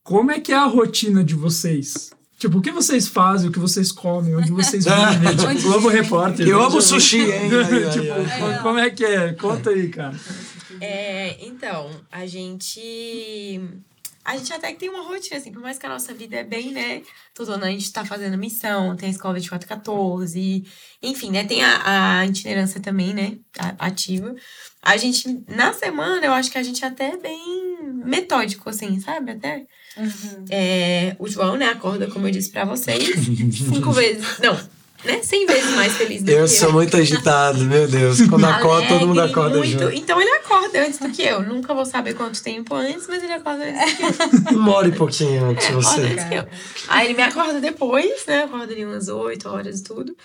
como é que é a rotina de vocês? Tipo, o que vocês fazem, o que vocês comem, onde vocês vivem? tipo, Globo Repórter. Eu né? amo sushi, hein? Aí, aí, tipo, aí. como- como é que é? Conta aí, cara. É, então, a gente. A gente até que tem uma rotina, assim, por mais que a nossa vida é bem, né? Todo ano a gente tá fazendo missão, tem a escola 2414, enfim, né? Tem a, a itinerância também, né? a- Ativa. A gente, na semana, eu acho que a gente até é bem metódico, assim, sabe? Até. É, o João, né, acorda, como eu disse pra vocês, cinco vezes. Não, né? Cem vezes mais feliz do Eu que sou muito agitado, meu Deus. Quando acorda, todo mundo acorda muito. junto. Então ele acorda antes do que eu. Nunca vou saber quanto tempo antes, mas ele acorda antes do que eu. Uma hora e pouquinho antes de Acorda você. antes que eu. Aí ele me acorda depois, né? Acorda ali umas 8 horas e tudo.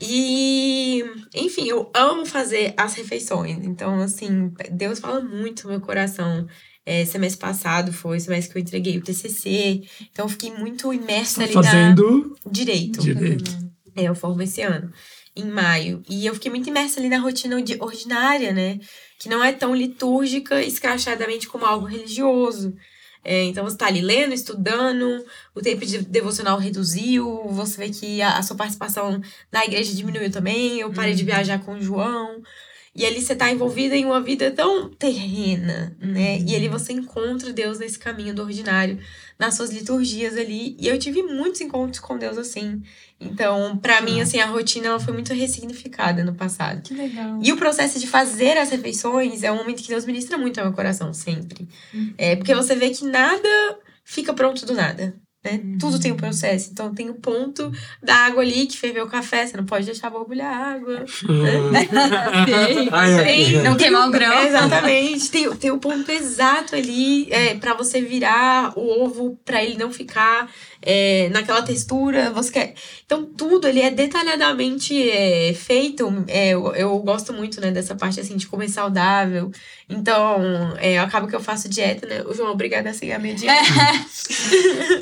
E, enfim, eu amo fazer as refeições. Então, assim, Deus fala muito no meu coração. É, semestre passado foi o semestre que eu entreguei o TCC. Então, eu fiquei muito imersa ali na Fazendo direito. direito. É, eu formo esse ano, em maio. E eu fiquei muito imersa ali na rotina ordi- ordinária, né? Que não é tão litúrgica, escrachadamente como algo religioso. É, então você tá ali lendo, estudando, o tempo de devocional reduziu, você vê que a, a sua participação na igreja diminuiu também, eu parei de viajar com o João. E ali você tá envolvida em uma vida tão terrena, né? E ali você encontra Deus nesse caminho do ordinário, nas suas liturgias ali. E eu tive muitos encontros com Deus assim. Então, pra mim, assim, a rotina ela foi muito ressignificada no passado. Que legal. E o processo de fazer as refeições é um momento que Deus ministra muito ao meu coração, sempre. É porque você vê que nada fica pronto do nada. Né? Tudo tem um processo. Então tem o ponto da água ali que ferveu o café. Você não pode deixar borbulhar a água. né? Tem- Ai, ai, tem- ai. Não queimar o grão. exatamente. Tem, tem o ponto exato ali é, para você virar o ovo para ele não ficar é, naquela textura. Você quer. Então, tudo ali é detalhadamente é, feito. É, eu, eu gosto muito né, dessa parte assim de comer saudável. Então, é, acaba que eu faço dieta, né? O João, obrigada a seguir a minha dieta.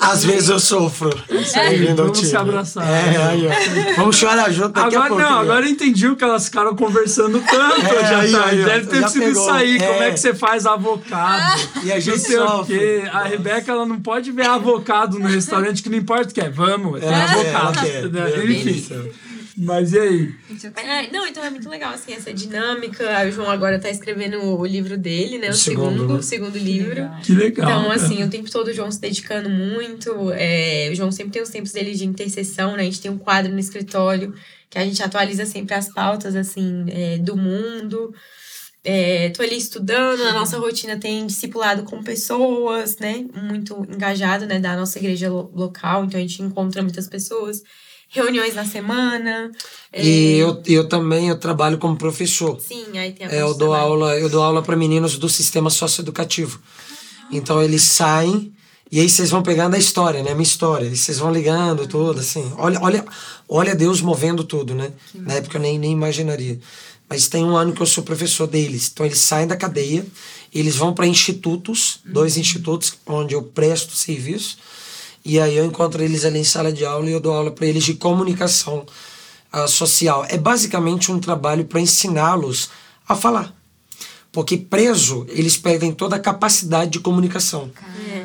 Às vezes eu sofro. Bem-vindo ao vamos se abraçar. É, aí. Vamos chorar junto daqui a Agora pouco. não, agora eu entendi o que elas ficaram conversando tanto É, já aí, tá. aí, Deve ter sido isso aí. Como É. é que você faz avocado? E a Não gente sei o sofre. quê. A Rebeca, ela não pode ver avocado no restaurante, que não importa o que é. Vamos, tem É, avocado. ela quer. né? Enfim. Mas e aí? É, não, então é muito legal, assim, essa dinâmica. O João agora tá escrevendo o livro dele, né? O, O segundo, segundo, né? o segundo livro. Que legal. Então, assim, o tempo todo o João se dedicando muito. É, o João sempre tem os tempos dele de intercessão, né? A gente tem um quadro no escritório que a gente atualiza sempre as pautas, assim, é, do mundo. É, tô ali estudando, a nossa rotina tem discipulado com pessoas, né? Muito engajado, né? Da nossa igreja lo- local, então a gente encontra muitas pessoas. Reuniões na semana. é, E eu, eu também eu trabalho como professor. Sim, aí tem a É, eu dou trabalho. aula, eu dou aula para meninos do sistema socioeducativo. Então eles saem E aí vocês vão pegando a história, né? A minha história. E vocês vão ligando tudo, assim. Olha, olha, olha Deus movendo tudo, né? Na época eu nem, nem imaginaria. Mas tem um ano que eu sou professor deles. Então eles saem da cadeia, eles vão para institutos, dois institutos onde eu presto serviço. E aí eu encontro eles ali em sala de aula e eu dou aula para eles de comunicação uh, social. É basicamente um trabalho para ensiná-los a falar. Porque preso, eles perdem toda a capacidade de comunicação.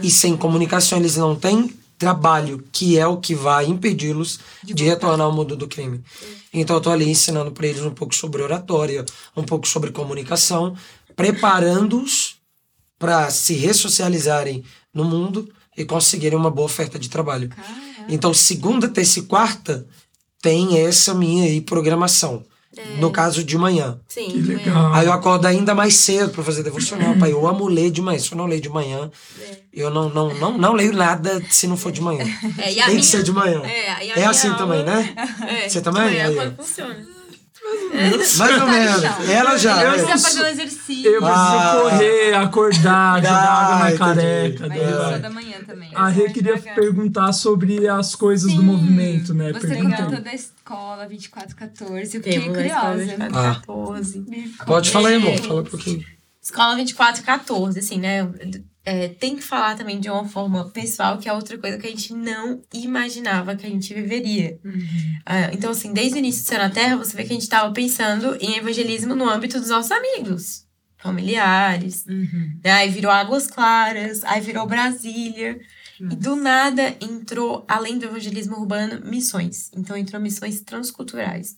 E sem comunicação, eles não têm trabalho, que é o que vai impedi-los de, de retornar ao mundo do crime. Então eu estou ali ensinando para eles um pouco sobre oratória, um pouco sobre comunicação, preparando-os para se ressocializarem no mundo e conseguirem uma boa oferta de trabalho. Caramba. Então segunda, terça e quarta tem essa minha aí programação. É. No caso de manhã. Sim, que legal. Aí eu acordo ainda mais cedo para fazer devocional, pai. Eu amo ler de manhã. Se eu não leio de manhã, é. eu não, não, não, não leio nada se não for de manhã. É, Tem minha, que ser de manhã. É, é assim aula, também, né? É, Você também? É, quando funciona. Mais ou menos. Ela já. Eu é. preciso fazer um exercício. Eu preciso Ah. correr, acordar, jogar água na entendi. careca. Mas eu sou da manhã também. A Rê queria perguntar sobre as coisas do movimento, né? Você Perguntando. contou da escola 2414. Eu fiquei Temos curiosa. 2414. Pode falar aí, amor. É. Fala um pouquinho. Escola 2414, assim, né? É, tem que falar também de uma forma pessoal, que é outra coisa que a gente não imaginava que a gente viveria. Ah, então, assim, desde o início do Céu na Terra, você vê que a gente estava pensando em evangelismo no âmbito dos nossos amigos, familiares. né? Aí virou Águas Claras, aí virou Brasília. E do nada entrou, além do evangelismo urbano, missões. Então entrou missões transculturais.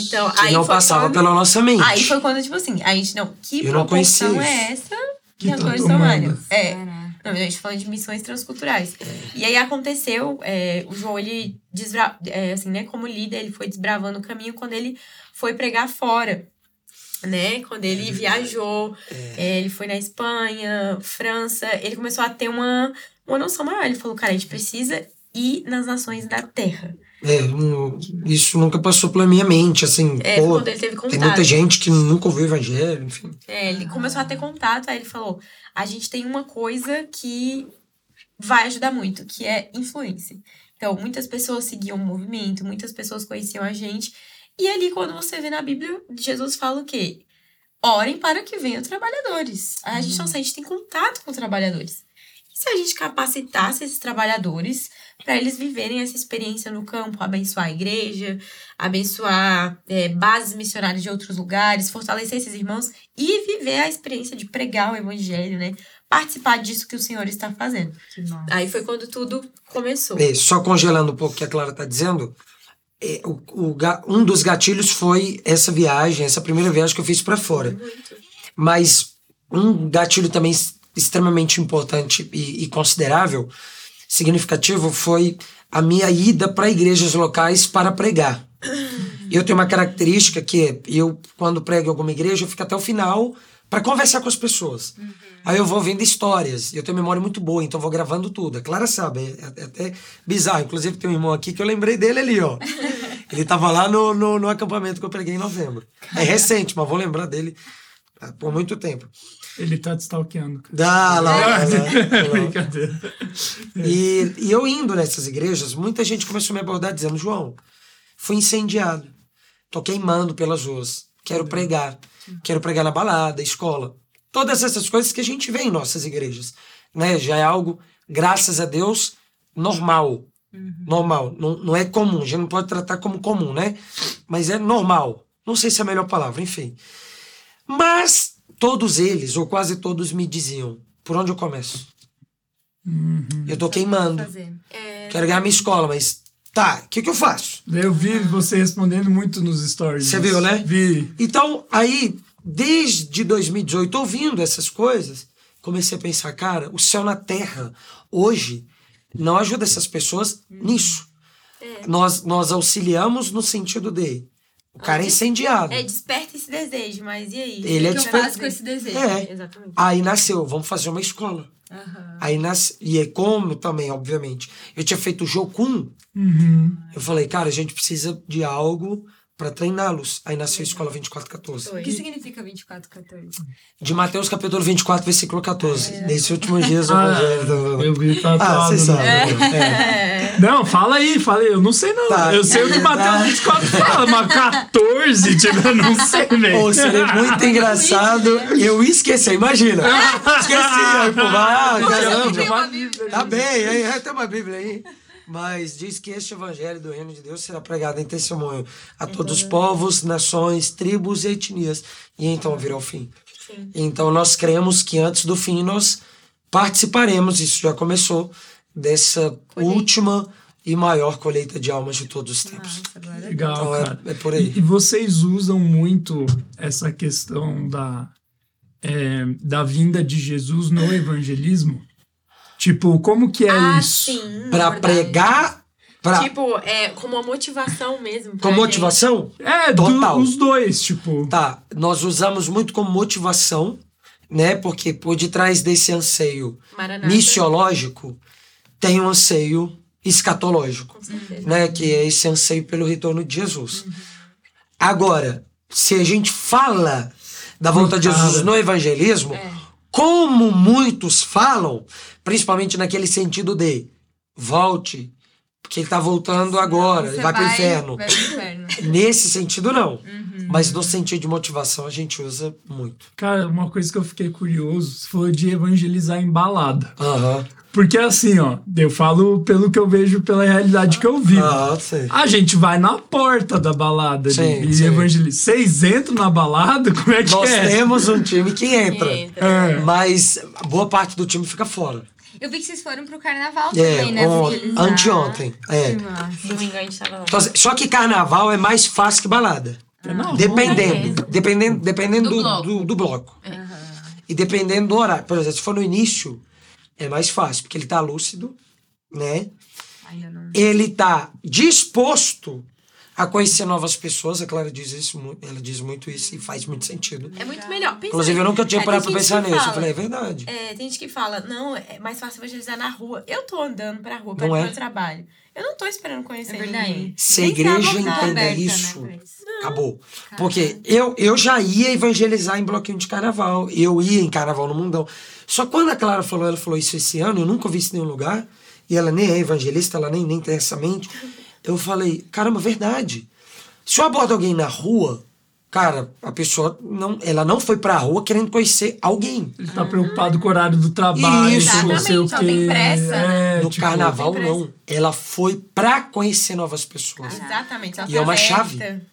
Então, Que aí não foi passava quando- pela nossa mente. Aí foi quando, tipo assim, a gente não. Que Eu não proporção conhecia é isso. essa Que as coisas várias? É. Caraca. Não, a gente falando de missões transculturais. E aí aconteceu, é, o João, ele, desbra... é, assim, né, como líder, ele foi desbravando o caminho quando ele foi pregar fora. Né? Quando ele viajou, é, ele foi na Espanha, França, ele começou a ter uma, uma noção maior. Ele falou, cara, a gente precisa ir nas nações da terra. É, isso nunca passou pela minha mente, assim, É, pô, quando ele teve contato. tem muita gente que nunca ouviu o evangelho, enfim. É, ele começou a ter contato, aí ele falou: a gente tem uma coisa que vai ajudar muito, que é influência. Então, muitas pessoas seguiam o movimento, muitas pessoas conheciam a gente. E ali, quando você vê na Bíblia, Jesus fala o quê? Orem para que venham trabalhadores. A gente não a gente tem contato com trabalhadores. Se a gente capacitasse esses trabalhadores para eles viverem essa experiência no campo, abençoar a igreja, abençoar é, bases missionárias de outros lugares, fortalecer esses irmãos e viver a experiência de pregar o evangelho, né? Participar disso que o Senhor está fazendo. Aí foi quando tudo começou. É, só congelando um pouco o que a Clara está dizendo, é, o, o ga- um dos gatilhos foi essa viagem, essa primeira viagem que eu fiz para fora. Mas um gatilho também extremamente importante e, e considerável, significativo, foi a minha ida para igrejas locais para pregar. Eu tenho uma característica que eu, quando prego em alguma igreja, eu fico até o final para conversar com as pessoas. Aí eu vou vendo histórias. Eu tenho memória muito boa, então vou gravando tudo. A Clara sabe, é, é até bizarro. Inclusive tem um irmão aqui que eu lembrei dele ali, ó. Ele tava lá no, no, no acampamento que eu preguei em novembro. É recente, mas vou lembrar dele ah, por muito tempo. Ele tá te stalkeando. Dá lá, lá, lá, lá. Brincadeira. E, e eu indo nessas igrejas, muita gente começou a me abordar dizendo: João, fui incendiado, tô queimando pelas ruas, quero pregar, quero pregar na balada, escola. Todas essas coisas que a gente vê em nossas igrejas. Né? Já é algo, graças a Deus, normal. Normal. Não, não é comum, a gente não pode tratar como comum, né? Mas é normal. Não sei se é a melhor palavra, enfim. Mas todos eles, ou quase todos, me diziam: por onde eu começo? Eu tô queimando. Fazer. Quero ganhar minha escola, mas tá, o que, que eu faço? Eu vi você respondendo muito nos stories. Você viu, né? Vi. Então, aí, desde 2018, ouvindo essas coisas, comecei a pensar, cara, o céu na terra, hoje, não ajuda essas pessoas nisso. Nós, nós auxiliamos no sentido de. O cara é incendiado. É, desperta esse desejo, mas e aí? Ele é O que eu desper- faço com esse desejo? É. Exatamente. Aí nasceu, vamos fazer uma escola. Aí nasce, e é como também, obviamente. Eu tinha feito o Jocum, Uhum. Eu falei, cara, a gente precisa de algo para treiná-los. Aí nasceu a escola 2414. O que significa 2414? De Mateus capítulo 24, versículo 14. Nesse último dia, o Ah, evangelho. eu vi Ah, tatuado. vocês no- sabem. É. Não, fala aí, fala aí. Eu não sei não. Tá. Eu sei o que Mateus 24 fala, mas 14, tipo, eu não sei, velho. Ou seria muito engraçado. Eu esqueci, imagina. Esqueci. Aí, pô, ah, caramba. tem uma Bíblia. Tá bem, aí, aí tem uma Bíblia aí. Mas diz que este evangelho do reino de Deus será pregado em testemunho a todos os povos, nações, tribos e etnias. E então virá o fim. Sim. Então nós cremos que antes do fim nós participaremos, isso já começou, dessa última e maior colheita de almas de todos os tempos. Legal, Então, é- cara. é por aí. E, e vocês usam muito essa questão da, é, da vinda de Jesus no evangelismo? Tipo, como que é ah, isso? sim. Para verdade. pregar, pra, Tipo, é como uma motivação mesmo. com pra gente. motivação, É, do- Total. os dois, tipo. Tá, nós usamos muito como motivação, né? Porque por detrás desse anseio Maranata. missiológico tem um anseio escatológico, Com certeza. né? Que é esse anseio pelo retorno de Jesus. Agora, se a gente fala da volta de Jesus no evangelismo, como muitos falam, principalmente naquele sentido de volte, porque ele tá voltando agora, ele vai, pro inferno. Vai pro inferno. Nesse sentido, não. Mas no sentido de motivação, a gente usa muito. Cara, uma coisa que eu fiquei curioso, você falou de evangelizar em balada. Aham. Porque assim, ó, eu falo pelo que eu vejo, pela realidade que eu vivo. Ah, sei. A gente vai na porta da balada ali Sim, e sim. evangeliza. Vocês entram na balada? Como é que Nós é? temos um time que entra. Que entra. É. Mas boa parte do time fica fora. Eu vi que vocês foram pro carnaval É, também, né? evangelizar. anteontem. É. Que massa. Domingo a gente tava lá. Então, só que carnaval é mais fácil que balada. Dependendo. Dependendo, dependendo Do do, bloco. do, do bloco. E dependendo do horário. Por exemplo, se for no início, é mais fácil, porque ele tá lúcido, né? Ainda não. Ele tá disposto a conhecer novas pessoas. A Clara diz isso, ela diz muito isso e faz muito sentido. É muito melhor. Pensa Inclusive, eu nunca tinha é, parado pra pensar nisso. fala, Eu falei, é verdade. É, tem gente que fala, não, é mais fácil evangelizar na rua. Eu tô andando pra rua, pra Não ir é? meu trabalho. Eu não tô esperando conhecer É verdade. ninguém. Se a tá igreja entender aberta, isso, né, acabou. Porque eu, eu já ia evangelizar em bloquinho de carnaval. Eu ia em carnaval no mundão. Só quando a Clara falou, ela falou isso esse ano, eu nunca vi isso em nenhum lugar. E ela nem é evangelista, ela nem, nem tem essa mente. Eu falei, caramba, verdade. Se eu abordo alguém na rua, cara, a pessoa não, ela não foi pra rua querendo conhecer alguém. Ele tá preocupado com o horário do trabalho, Isso. não sei o quê. tem pressa, É, no tipo, carnaval, tem não. Ela foi pra conhecer novas pessoas. Exatamente. ela E é uma tá chave. aberta.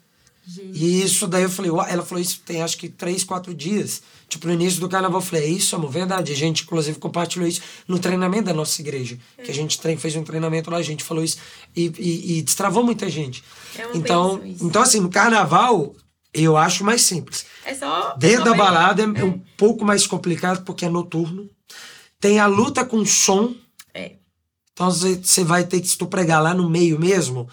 E isso daí eu falei, ela falou isso tem acho que três, quatro dias. Tipo, no início do carnaval, eu falei, é isso, amor, verdade. A gente, inclusive, compartilhou isso no treinamento da nossa igreja. Que a gente trein, fez um treinamento lá, a gente falou isso e, e, e destravou muita gente. Eu Então, então, assim, no carnaval, eu acho mais simples. É só. Dentro da balada é, é um pouco mais complicado porque é noturno. Tem a luta com som. É. Então você você vai ter que, se tu pregar lá no meio mesmo,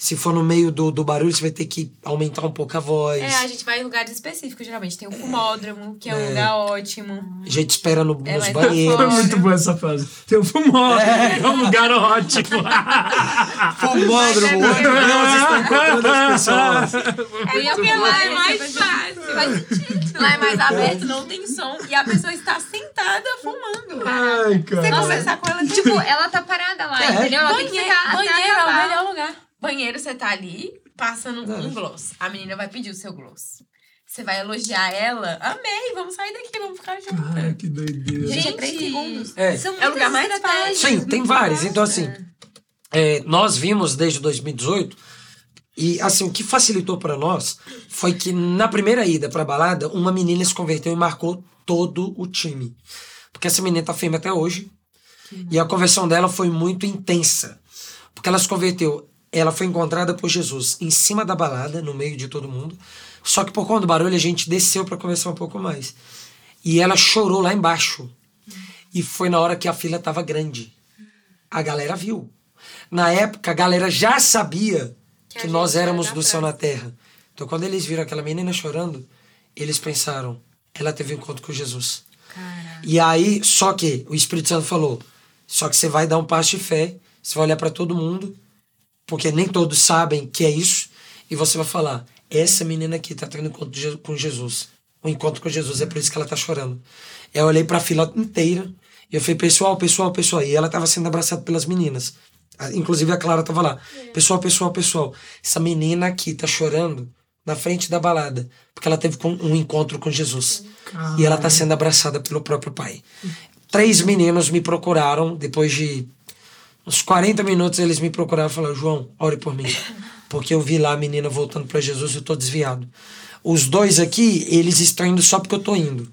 se for no meio do, do barulho, você vai ter que aumentar um pouco a voz. É, a gente vai em lugares específicos, geralmente. Tem o fumódromo, que é um lugar ótimo. A gente espera no, É, nos mas- Foi banheiros. muito boa essa frase. Tem o fumódromo, é. um lugar ótimo. Fumódromo, é onde Deus está encontrando as pessoas. É porque lá é mais fácil. Faz sentido. Lá é mais aberto, não tem som. E a pessoa está sentada fumando. Ai, Você cara. conversar com ela, Tipo, ela tá parada lá, É. entendeu? Ela tem que banheiro, ficar banheiro é o melhor lugar. Banheiro, você tá ali, passando um gloss. A menina vai pedir o seu gloss. Você vai elogiar ela. Amei, vamos sair daqui, vamos ficar Ai, juntas. que doideira. Gente, é três segundos. É. São É o lugar mais estratégias, Sim, tem vários. Então, assim, é, nós vimos desde 2018 e, assim, o que facilitou para nós foi que na primeira ida pra balada, uma menina se converteu e marcou todo o time. Porque essa menina tá firme até hoje. E a conversão dela foi muito intensa. Porque ela se converteu, ela foi encontrada por Jesus em cima da balada, no meio de todo mundo. Só que por conta do barulho, a gente desceu para conversar um pouco mais. E ela chorou lá embaixo. E foi na hora que a fila tava grande. A galera viu. Na época, a galera já sabia Que que, nós éramos do céu na terra. Então, quando eles viram aquela menina chorando, eles pensaram: ela teve um encontro com Jesus. E aí, só que o Espírito Santo falou: só que você vai dar um passo de fé, você vai olhar para todo mundo, porque nem todos sabem que é isso, e você vai falar: essa menina aqui tá tendo encontro com Jesus. O encontro com Jesus, é por isso que ela tá chorando. Eu olhei pra fila inteira e eu falei: pessoal, pessoal, pessoal. E ela tava sendo abraçada pelas meninas. A- Inclusive a Clara tava lá. Pessoal, pessoal, pessoal. Essa menina aqui tá chorando na frente da balada porque ela teve um encontro com Jesus. E ela tá sendo abraçada pelo próprio pai. Três meninos me procuraram depois de uns 40 minutos eles me procuraram e falaram: João, ore por mim. Porque eu vi lá a menina voltando para Jesus e eu tô desviado. Os dois aqui, eles estão indo só porque eu tô indo.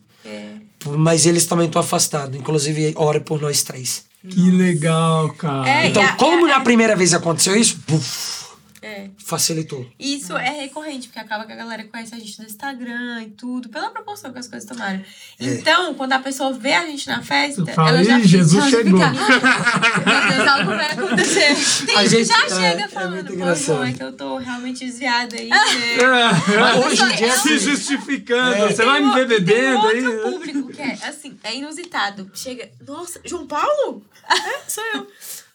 Mas eles também estão afastados. Inclusive, ore por nós três. Que legal, cara. É, Então, a- como a- na primeira vez aconteceu isso, buf, É. facilitou. Isso é recorrente, porque acaba que a galera conhece a gente no Instagram e tudo, pela proporção que as coisas tomaram. Então, quando a pessoa vê a gente na festa, fala, ela já "Ih, fica- Jesus chegou." fica- Meu Deus, algo vai acontecer. Tem A gente já é, chega é falando, muito pô, é que eu tô realmente desviada aí. né?" É. Hoje em dia, Se assim, justificando. É. Você vai me ver bebendo aí? outro público que é, assim, é inusitado. Chega, nossa, João Paulo? É, sou eu.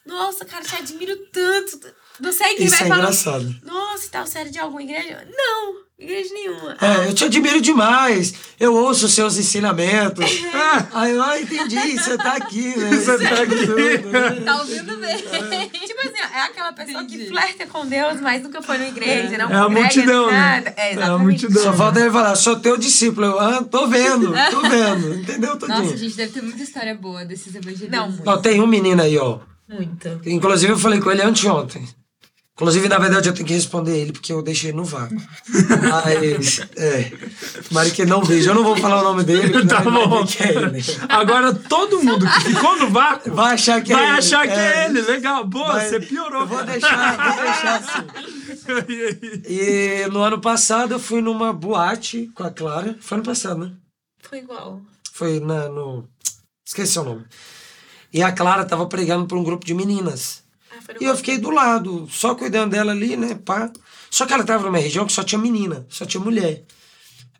Nossa, cara, te admiro tanto. Você é que Isso vai é falar, engraçado. nossa, e tal, sério de alguma igreja? Não, igreja nenhuma. É, eu te admiro demais. Eu ouço os seus ensinamentos. Aí eu ah, entendi, você tá aqui, né? Você tá aqui. Tá ouvindo bem. Tipo assim, é aquela pessoa Entendi. que flerta com Deus, mas nunca foi na igreja, não É a multidão, né? nada. É, É a exatamente. multidão. Só falta ele falar, sou teu discípulo. Eu, ah, tô vendo, tô vendo. Entendeu, Nossa, Todinho? gente, deve ter muita história boa desses evangelistas. Não, muito. Ó, tem um menino aí, ó. Muito. Inclusive, eu falei com ele anteontem. Inclusive, na verdade, eu tenho que responder ele, porque eu deixei no vácuo. Mas, é. Tomara que ele não veja. Eu não vou falar o nome dele. Tá vai bom. é ele. Agora todo mundo que ficou no vácuo Vai achar que é vai ele. achar que é ele. Legal. Boa, Vai- você piorou. Eu vou deixar, vou deixar assim. E no ano passado eu fui numa boate com a Clara. Foi ano passado, né? Foi igual. Foi na, no. Esqueci o nome. E a Clara tava pregando para um grupo de meninas. E eu fiquei do lado, só cuidando dela ali, né, pá. Só que ela tava numa região que só tinha menina, só tinha mulher.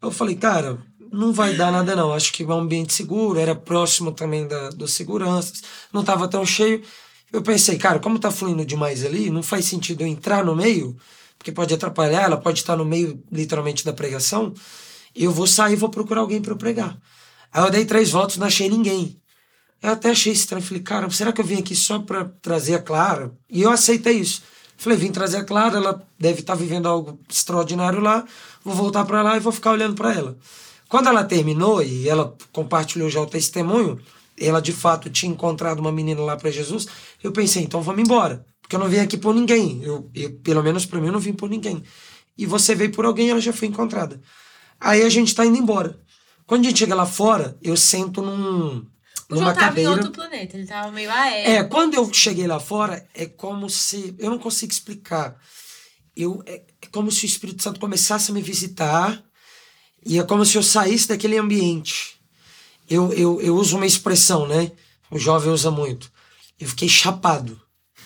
Eu falei, cara, não vai dar nada não. Acho que é um ambiente seguro, era próximo também da, dos seguranças, não tava tão cheio. Eu pensei, cara, como tá fluindo demais ali, não faz sentido eu entrar no meio, porque pode atrapalhar, ela pode estar no meio, literalmente, da pregação. Eu vou sair e vou procurar alguém para eu pregar. Aí eu dei três voltas, não achei ninguém. Eu até achei estranho. Falei, cara, será que eu vim aqui só pra trazer a Clara? E eu aceitei isso. Falei, vim trazer a Clara, ela deve estar vivendo algo extraordinário lá. Vou voltar pra lá e vou ficar olhando pra ela. Quando ela terminou e ela compartilhou já o testemunho, ela de fato tinha encontrado uma menina lá pra Jesus, eu pensei, então vamos embora. Porque eu não vim aqui por ninguém. Eu, eu, pelo menos pra mim, eu não vim por ninguém. E você veio por alguém, ela já foi encontrada. Aí a gente tá indo embora. Quando a gente chega lá fora, eu sento num, numa João tava em outro planeta, ele tava meio aéreo. É, quando eu cheguei lá fora, é como se. Eu não consigo explicar. Eu, é, é como se o Espírito Santo começasse a me visitar e é como se eu saísse daquele ambiente. Eu, eu, eu uso uma expressão, né? O jovem usa muito. Eu fiquei chapado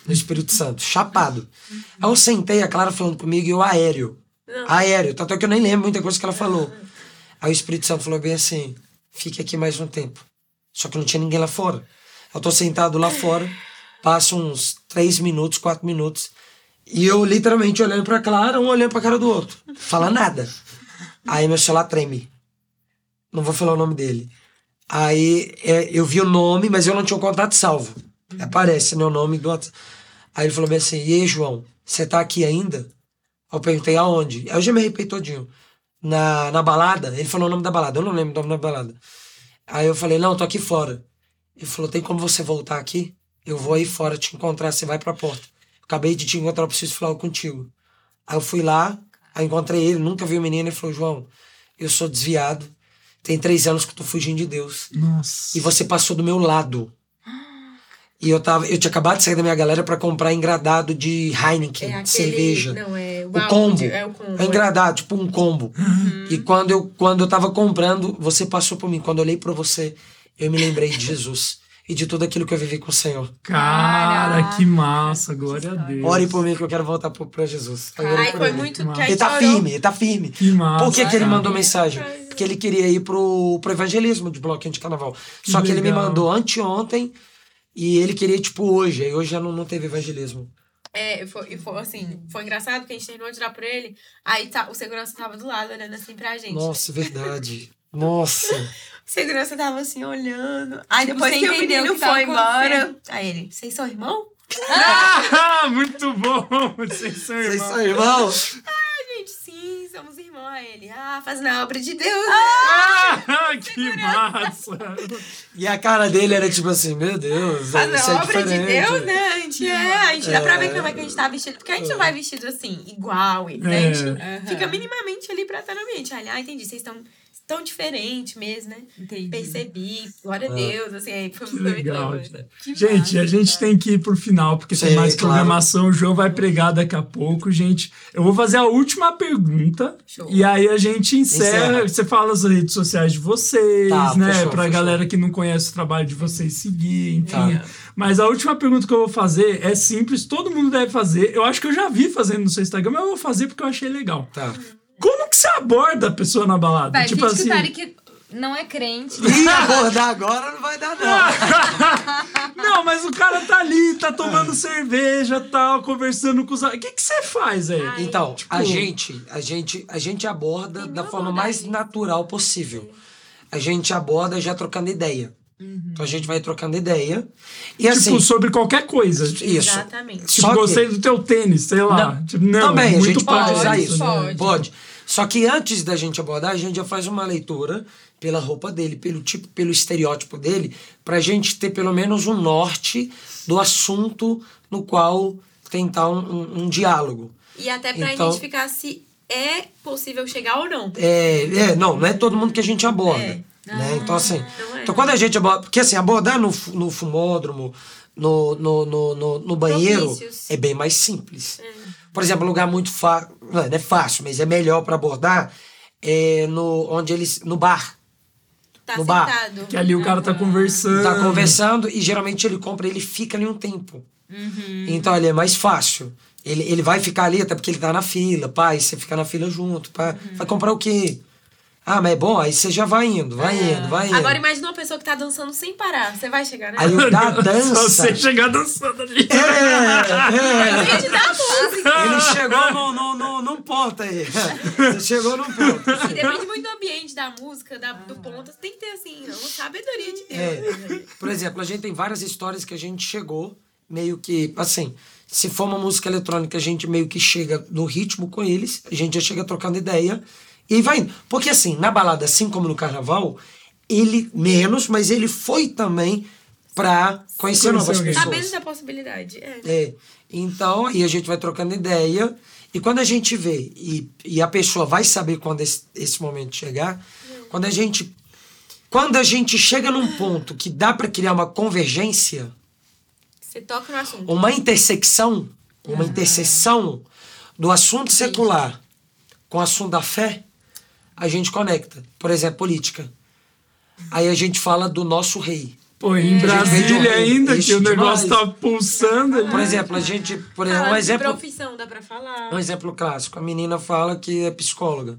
no Espírito Santo, chapado. Aí eu sentei, a Clara falando comigo e eu aéreo. Aéreo, tanto é que eu nem lembro muita coisa que ela falou. Aí o Espírito Santo falou bem assim: fique aqui mais um tempo. Só que não tinha ninguém lá fora. Eu tô sentado lá fora, passa uns três minutos, quatro minutos, e eu literalmente olhando pra Clara, um olhando pra cara do outro. Fala nada. Aí meu celular treme. Não vou falar o nome dele. Aí é, eu vi o nome, mas eu não tinha o contato salvo. Aparece, o nome do WhatsApp. Aí ele falou bem assim, e aí, João, você tá aqui ainda? Eu perguntei aonde. Aí eu já me arrepiei todinho. Na, na balada, ele falou o nome da balada, eu não lembro o nome da balada. Aí eu falei, não, tô aqui fora. Ele falou, tem como você voltar aqui? Eu vou aí fora te encontrar, você vai pra porta. Acabei de te encontrar, eu preciso falar contigo. Aí eu fui lá, aí encontrei ele, nunca vi o menino, ele falou, João, eu sou desviado, tem três anos que eu tô fugindo de Deus. Nossa. E você passou do meu lado. E eu tava, eu tinha acabado de sair da minha galera pra comprar engradado de Heineken, É de cerveja. Não, é o, O combo. É o combo. É engradado, tipo um combo. Uhum. E quando eu, quando eu tava comprando, você passou por mim. Quando eu olhei pra você, eu me lembrei de Jesus. E de tudo aquilo que eu vivi com o Senhor. Cara, Caraca. que massa. Glória a Deus. Ore por mim que eu quero voltar pra Jesus. Eu orei Ai, foi ele. muito... Que Ele tá firme, ele tá firme. Que massa. Por que, que ele mandou mensagem? Porque ele queria ir pro, pro evangelismo de bloquinho de carnaval. Só que ele me mandou anteontem e ele queria, tipo, hoje. Aí hoje já não, não teve evangelismo. É, foi, e foi assim, foi engraçado porque a gente terminou de dar pra ele, aí tá, o segurança tava do lado olhando assim pra gente. Nossa, verdade. Nossa. O segurança tava assim olhando. Aí Tipo, depois você que o entendeu o menino que foi embora, aí ele, vocês são irmão? Ah, muito bom! Vocês são Vocês irmãos. são irmãos? A somos irmãos. Aí ele, ah, fazendo a obra de Deus. Ah, que massa! E a cara dele era tipo assim, meu Deus, Fazendo isso é a obra de diferente. Deus, né? A gente, é, a gente dá pra ver como é que a gente tá vestido. Porque a gente não vai vestido assim, igual né? A gente É. fica minimamente ali pra estar no ambiente. Ah, entendi, vocês estão tão diferentes mesmo, né? Entendi. Percebi, glória a Deus, assim, aí foi foi legal. muito bom. Gente, a gente tem que ir pro final, porque tem Sim, mais claro. programação. O João vai pregar daqui a pouco, gente. Eu vou fazer a última pergunta. Show. E aí a gente encerra. Encerra. Você fala as redes sociais de vocês, Tá, né? fechou, pra fechou. galera que não conhece o trabalho de vocês seguir, enfim. Tá. Mas a última pergunta que eu vou fazer é simples, todo mundo deve fazer. Eu acho que eu já vi fazendo no seu Instagram, mas eu vou fazer porque eu achei legal. Tá. Como que você aborda a pessoa na balada? Vai, tipo assim. que o Tarek não é crente. E abordar agora não vai dar, não. Não, mas o cara tá ali, tá tomando cerveja, tal, conversando com os. O que que você faz aí? Ai, Então, Tipo- a gente, a gente, a gente aborda da forma mais natural possível. A gente aborda já trocando ideia. Então a gente vai trocando ideia. E tipo, assim, sobre qualquer coisa. Isso. Exatamente. tipo, Só que- gostei do teu tênis, sei lá. Não, Tipo, não, Também, a muito gente pode usar isso, isso. né? Pode. Só que antes da gente abordar, a gente já faz uma leitura pela roupa dele, pelo tipo, pelo estereótipo dele, pra gente ter pelo menos um norte do assunto no qual tentar um, um- um diálogo. E até pra Então- identificar se é possível chegar ou não. É, é, não, não é todo mundo que a gente aborda. É. Né? Então, assim. Não é. Então, quando a gente aborda. Porque, assim, abordar no, no fumódromo, no, no, no, no, no banheiro, Propícios. é bem mais simples. Por exemplo, um lugar muito fácil. Não é fácil, mas é melhor para abordar é no, onde eles. no bar. Tá No bar. sentado. Que ali o cara tá conversando. Tá conversando e geralmente ele compra, ele fica ali um tempo. Então ele é mais fácil. Ele, ele vai ficar ali, até porque ele tá na fila, pai, você fica na fila junto. Pá. Vai comprar o quê? Ah, mas é bom, aí você já vai indo, vai indo, vai indo. Agora imagina uma pessoa que tá dançando sem parar. Você vai chegar, né? Aí o da Só dança. você chegar dançando ali. É, Gente, dá música. é. Ele chegou no, no, no, num ponto aí. Você chegou num ponto. Depende muito do ambiente, da música, da, do ponto. Tem que ter, assim, uma sabedoria de Deus. É. Por exemplo, a gente tem várias histórias que a gente chegou meio que, assim, se for uma música eletrônica, a gente meio que chega no ritmo com eles, a gente já chega trocando ideia e vai indo. Porque assim, na balada, assim como no carnaval, ele menos, mas ele foi também pra conhecer novas pessoas. Sabendo da possibilidade. É. É. Então, aí a gente vai trocando ideia. E quando a gente vê, e, e a pessoa vai saber quando esse, esse momento chegar, quando a gente. Quando a gente chega num ponto que dá para criar uma convergência, Você toca no assunto. uma intersecção, uma interseção do assunto secular com o assunto da fé, a gente conecta. Por exemplo, política. Aí a gente fala do nosso rei. Pô, em um Brasília rei. ainda, que o negócio demais. tá pulsando ali. Por exemplo, a gente. Por exemplo, um exemplo. profissão, dá pra falar. Um exemplo clássico, a menina fala que é psicóloga.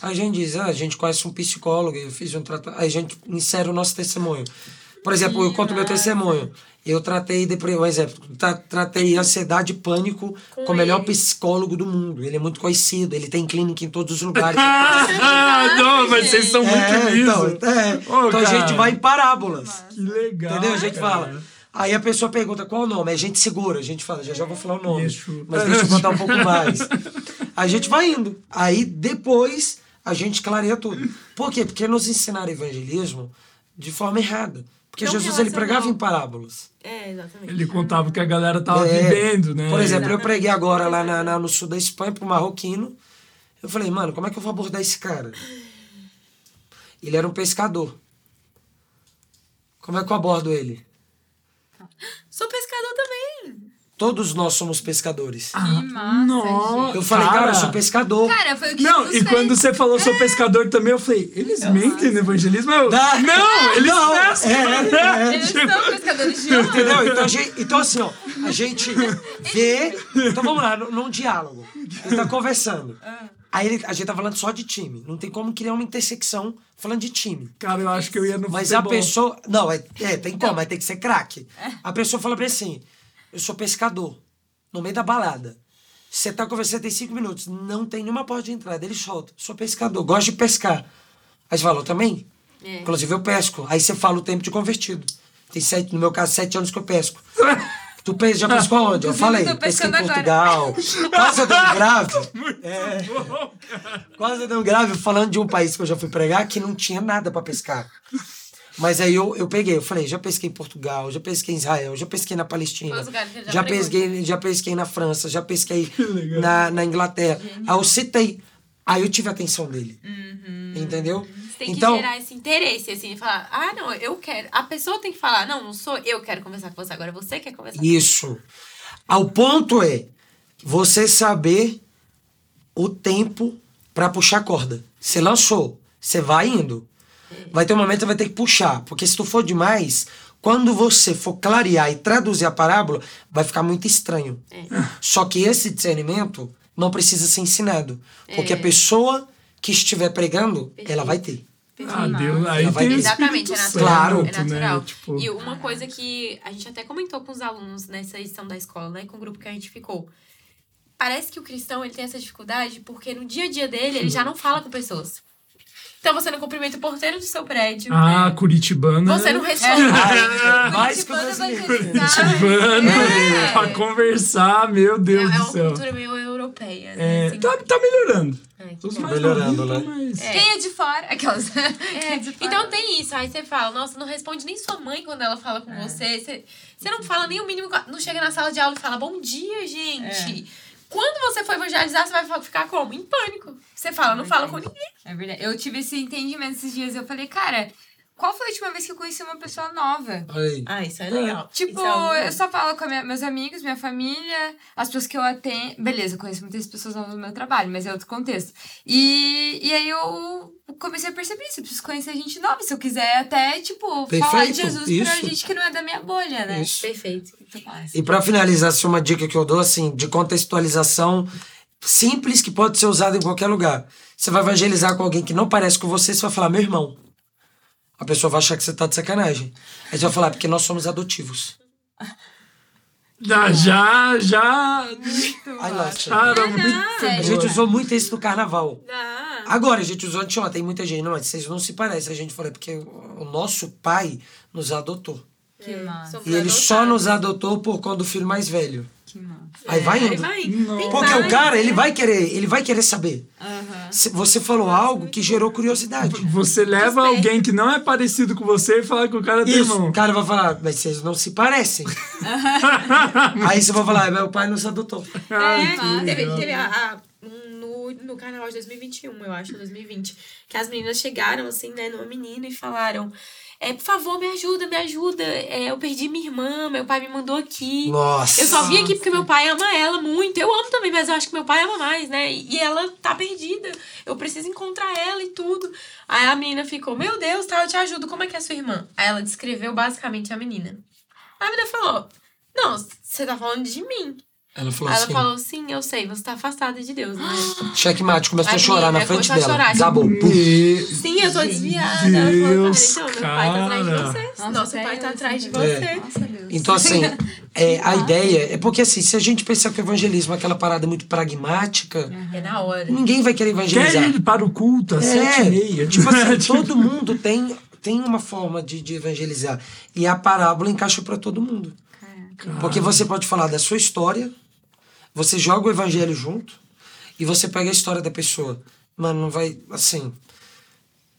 A gente diz, ah, a gente conhece um psicólogo, eu fiz um tratamento. Aí a gente insere o nosso testemunho. Por exemplo, eu conto meu testemunho. Eu tratei, depre... um exemplo, tra- tratei ansiedade e pânico com, Com o melhor psicólogo do mundo. Ele é muito conhecido, ele tem clínica em todos os lugares. Ah, não, mas vocês são muito É, então, lisos. é. Ô, então a gente vai em parábolas. Que legal. Entendeu? A gente cara. fala. Aí a pessoa pergunta qual o nome, a gente segura, a gente fala, já já vou falar o nome, Isso. mas deixa eu contar um pouco mais. A gente vai indo. Aí depois a gente clareia tudo. Por quê? Porque nos ensinaram evangelismo de forma errada. Porque Não Jesus ele pregava em parábolas. É, exatamente. Ele contava o que a galera tava É. vivendo, né? Por exemplo, eu Exatamente. preguei agora lá na- na- no sul da Espanha pro marroquino. Eu falei, mano, como é que eu vou abordar esse cara? Ele era um pescador. Como é que eu abordo ele? Sou pescador também. Todos nós somos pescadores. Que massa, Nossa. Eu falei, cara, eu sou pescador. Cara, foi o que Não, e fez. quando você falou sou pescador também, eu falei, eles mentem no evangelismo? Eu, Dá. não, eles Não, pescam. é, né? Eles são pescadores de. Entendeu? Então, a gente, então, assim, ó, a gente vê. Então vamos lá, num, diálogo. Ele tá conversando. Aí ele- a gente tá falando só de time. Não tem como criar uma intersecção falando de time. Cara, eu acho que eu ia no Mas a futebol. pessoa. Não, é, é, tem como, mas tem que ser craque. A pessoa fala pra ele assim: eu sou pescador. no meio da balada. Você tá conversando, tem cinco minutos, não tem nenhuma porta de entrada. Ele solta. Sou pescador, gosto de pescar. Aí você fala, eu também? É. Inclusive eu pesco. Aí você fala o tempo de convertido. Tem sete, no meu caso, sete anos que eu pesco. Tu pe- já pescou onde? Eu falei, tô pesquei em Portugal. Quase eu um grave. É. Quase eu um grave falando de um país que eu já fui pregar que não tinha nada pra pescar. Mas aí eu, eu peguei, eu falei, já pesquei em Portugal, já pesquei em Israel, já pesquei na Palestina, já já pesquei, já pesquei na França, já pesquei na, na Inglaterra. Aí eu citei. Aí eu tive a atenção dele. Entendeu? Você tem então, que gerar esse interesse, assim, falar, ah, não, eu quero. A pessoa tem que falar, não, não sou eu que quero conversar com você, agora você quer conversar. Isso. Ao ponto é você saber o tempo pra puxar a corda. Você lançou, você vai indo. Vai ter um momento que você vai ter que puxar, porque se tu for demais, quando você for clarear e traduzir a parábola, vai ficar muito estranho. Só que esse discernimento não precisa ser ensinado, porque a pessoa que estiver pregando, ela vai ter. Ah, Deus, aí Ela vai- tem Exatamente, é natural. Claro. é Santo, natural. Né? Tipo, E uma coisa que a gente até comentou com os alunos nessa edição da escola, né? Com o grupo que a gente ficou. Parece que o cristão ele tem essa dificuldade porque no dia a dia dele ele já não fala com pessoas. Então você não cumprimenta o porteiro do seu prédio. ah, Curitibana. Você não é responde. Mais que o Quando brasileiro. evangelizar- Curitibana. É. Pra conversar, meu É, Deus é do uma céu. cultura meio europeia, né? É, assim. tá, tá melhorando. Os bom. mais Melhorando, né? mas- Quem é de fora? Aquelas. Quem é de fora? Então tem isso. Aí você fala, nossa, não responde nem sua mãe quando ela fala com você. Você, você não fala nem o mínimo, não chega na sala de aula e fala, bom dia, gente. Quando você for evangelizar, você vai ficar como? Em pânico. Você fala, não fala com ninguém. É verdade. Eu tive esse entendimento esses dias. Eu falei, cara, qual foi a última vez que eu conheci uma pessoa nova? Ah, isso é legal. Tipo, Isso é eu só falo com minha- meus amigos, minha família, as pessoas que eu atendo. Beleza, eu conheço muitas pessoas novas no meu trabalho, mas é outro contexto. E, e aí eu comecei a perceber isso. Eu preciso conhecer gente nova. Se eu quiser até, tipo, falar de Perfeito, Jesus pra isso. gente que não é da minha bolha, né? Isso. Perfeito. E para finalizar, assim, uma dica que eu dou, assim, de contextualização simples que pode ser usada em qualquer lugar. Você vai evangelizar com alguém que não parece com você, você vai falar, meu irmão. A pessoa vai achar que você tá de sacanagem. Aí você vai falar, porque nós somos adotivos. Já, já, já. Ah, muito A gente usou muito isso no carnaval. Ah, Agora, a gente usou anteontem, tem muita gente. Não, mas vocês não se parecem. A gente falou, é porque o nosso pai nos adotou. Que massa. E ele só nos adotou por conta do filho mais velho. Que massa. Aí vai Aí indo. vai. Não. Tem Porque o cara, ele né? vai querer, ele vai querer saber. Se- Você falou algo que gerou curiosidade. Você leva alguém que não é parecido com você e fala que o cara é teu Isso, irmão. o cara vai falar, mas vocês não se parecem. Aí você vai falar, meu pai nos adotou. É, teve, teve a, um no carnaval de 2021, eu acho, 2020, que as meninas chegaram, assim, né, numa menina e falaram: é, por favor, me ajuda, me ajuda. É, eu perdi minha irmã, meu pai me mandou aqui. Nossa. Eu só vim aqui porque meu pai ama ela muito. Eu amo também, mas eu acho que meu pai ama mais, né? E ela tá perdida. Eu preciso encontrar ela e tudo. Aí a menina ficou, meu Deus, tá, eu te ajudo. Como é que é a sua irmã? Aí ela descreveu basicamente a menina. Aí a menina falou, não, você tá falando de mim. Ela falou ela assim, falou, sim, eu sei, você tá afastada de Deus, né? checkmate, começou a chorar na frente começou a dela. chorar, Desabou. Meu Sim, eu tô desviada. Ela falou, Deus, então, meu pai tá atrás de você. Nossa, Nosso pai tá eu, atrás de assim, você. É. Nossa, Deus. Então, assim, é, a ideia é porque, assim, se a gente pensar que o evangelismo é aquela parada muito pragmática, É na hora. ninguém vai querer Quer evangelizar. ir para o culto às sete e meia? É, tipo assim, todo mundo tem, tem uma forma de, de evangelizar. E a parábola encaixa para todo mundo. Porque você pode falar da sua história, você joga o evangelho junto e você pega a história da pessoa. Mano, não vai, assim,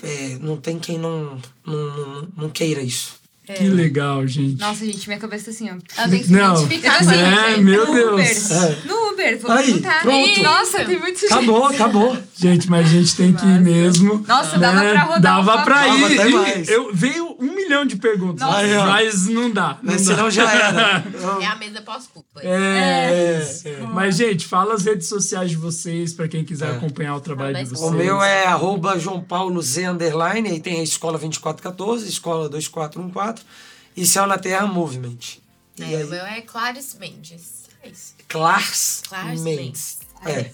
é, não tem quem não, não, não, não queira isso. Que legal, gente. Nossa, gente, minha cabeça assim, ó. Ela tem que Não. se identificar Tipo assim, É, gente, meu no Deus. Uber. É. No Uber, vou Aí, perguntar. pronto. Ih, Nossa, tem muito jeito. Acabou, acabou. Gente, mas a gente tem que ir mesmo. né? Nossa, dava pra rodar Dava um pra ir. Dava até mais. Eu, veio um milhão de perguntas. Nossa. Mas não dá. Não Mas dá. senão já era. É a mesa pós-culto. É, É, Mas, gente, fala as redes sociais de vocês pra quem quiser É. acompanhar o trabalho de vocês. O meu é arroba João Paulo Z underline, aí tem a Escola 2414, Escola 2414 e Céu na Terra Movement. E É, aí, o meu é Clarice Mendes. É isso. Clars, Clarice Mendes. Mendes. É.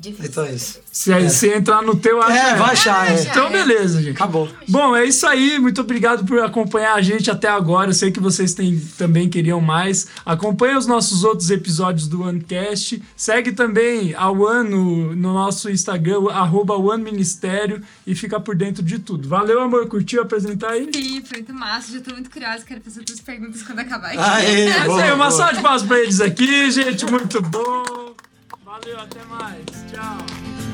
Difícil. Então é isso. Se, se entrar no teu, acha. É, vai achar, é. Então, beleza, gente. Acabou. Bom, é isso aí. Muito obrigado por acompanhar a gente até agora. Eu sei que vocês têm, também queriam mais. Acompanhe os nossos outros episódios do OneCast. Segue também a One no, no nosso Instagram, arroba OneMinistério, e fica por dentro de tudo. Valeu, amor. Curtiu apresentar aí? Sim, foi muito massa. Já tô muito curiosa. Quero fazer outras perguntas quando acabar aqui. Aê, É isso boa, aí, uma salva de palmas pra eles aqui, gente. Muito bom. Valeu, até mais. Tchau.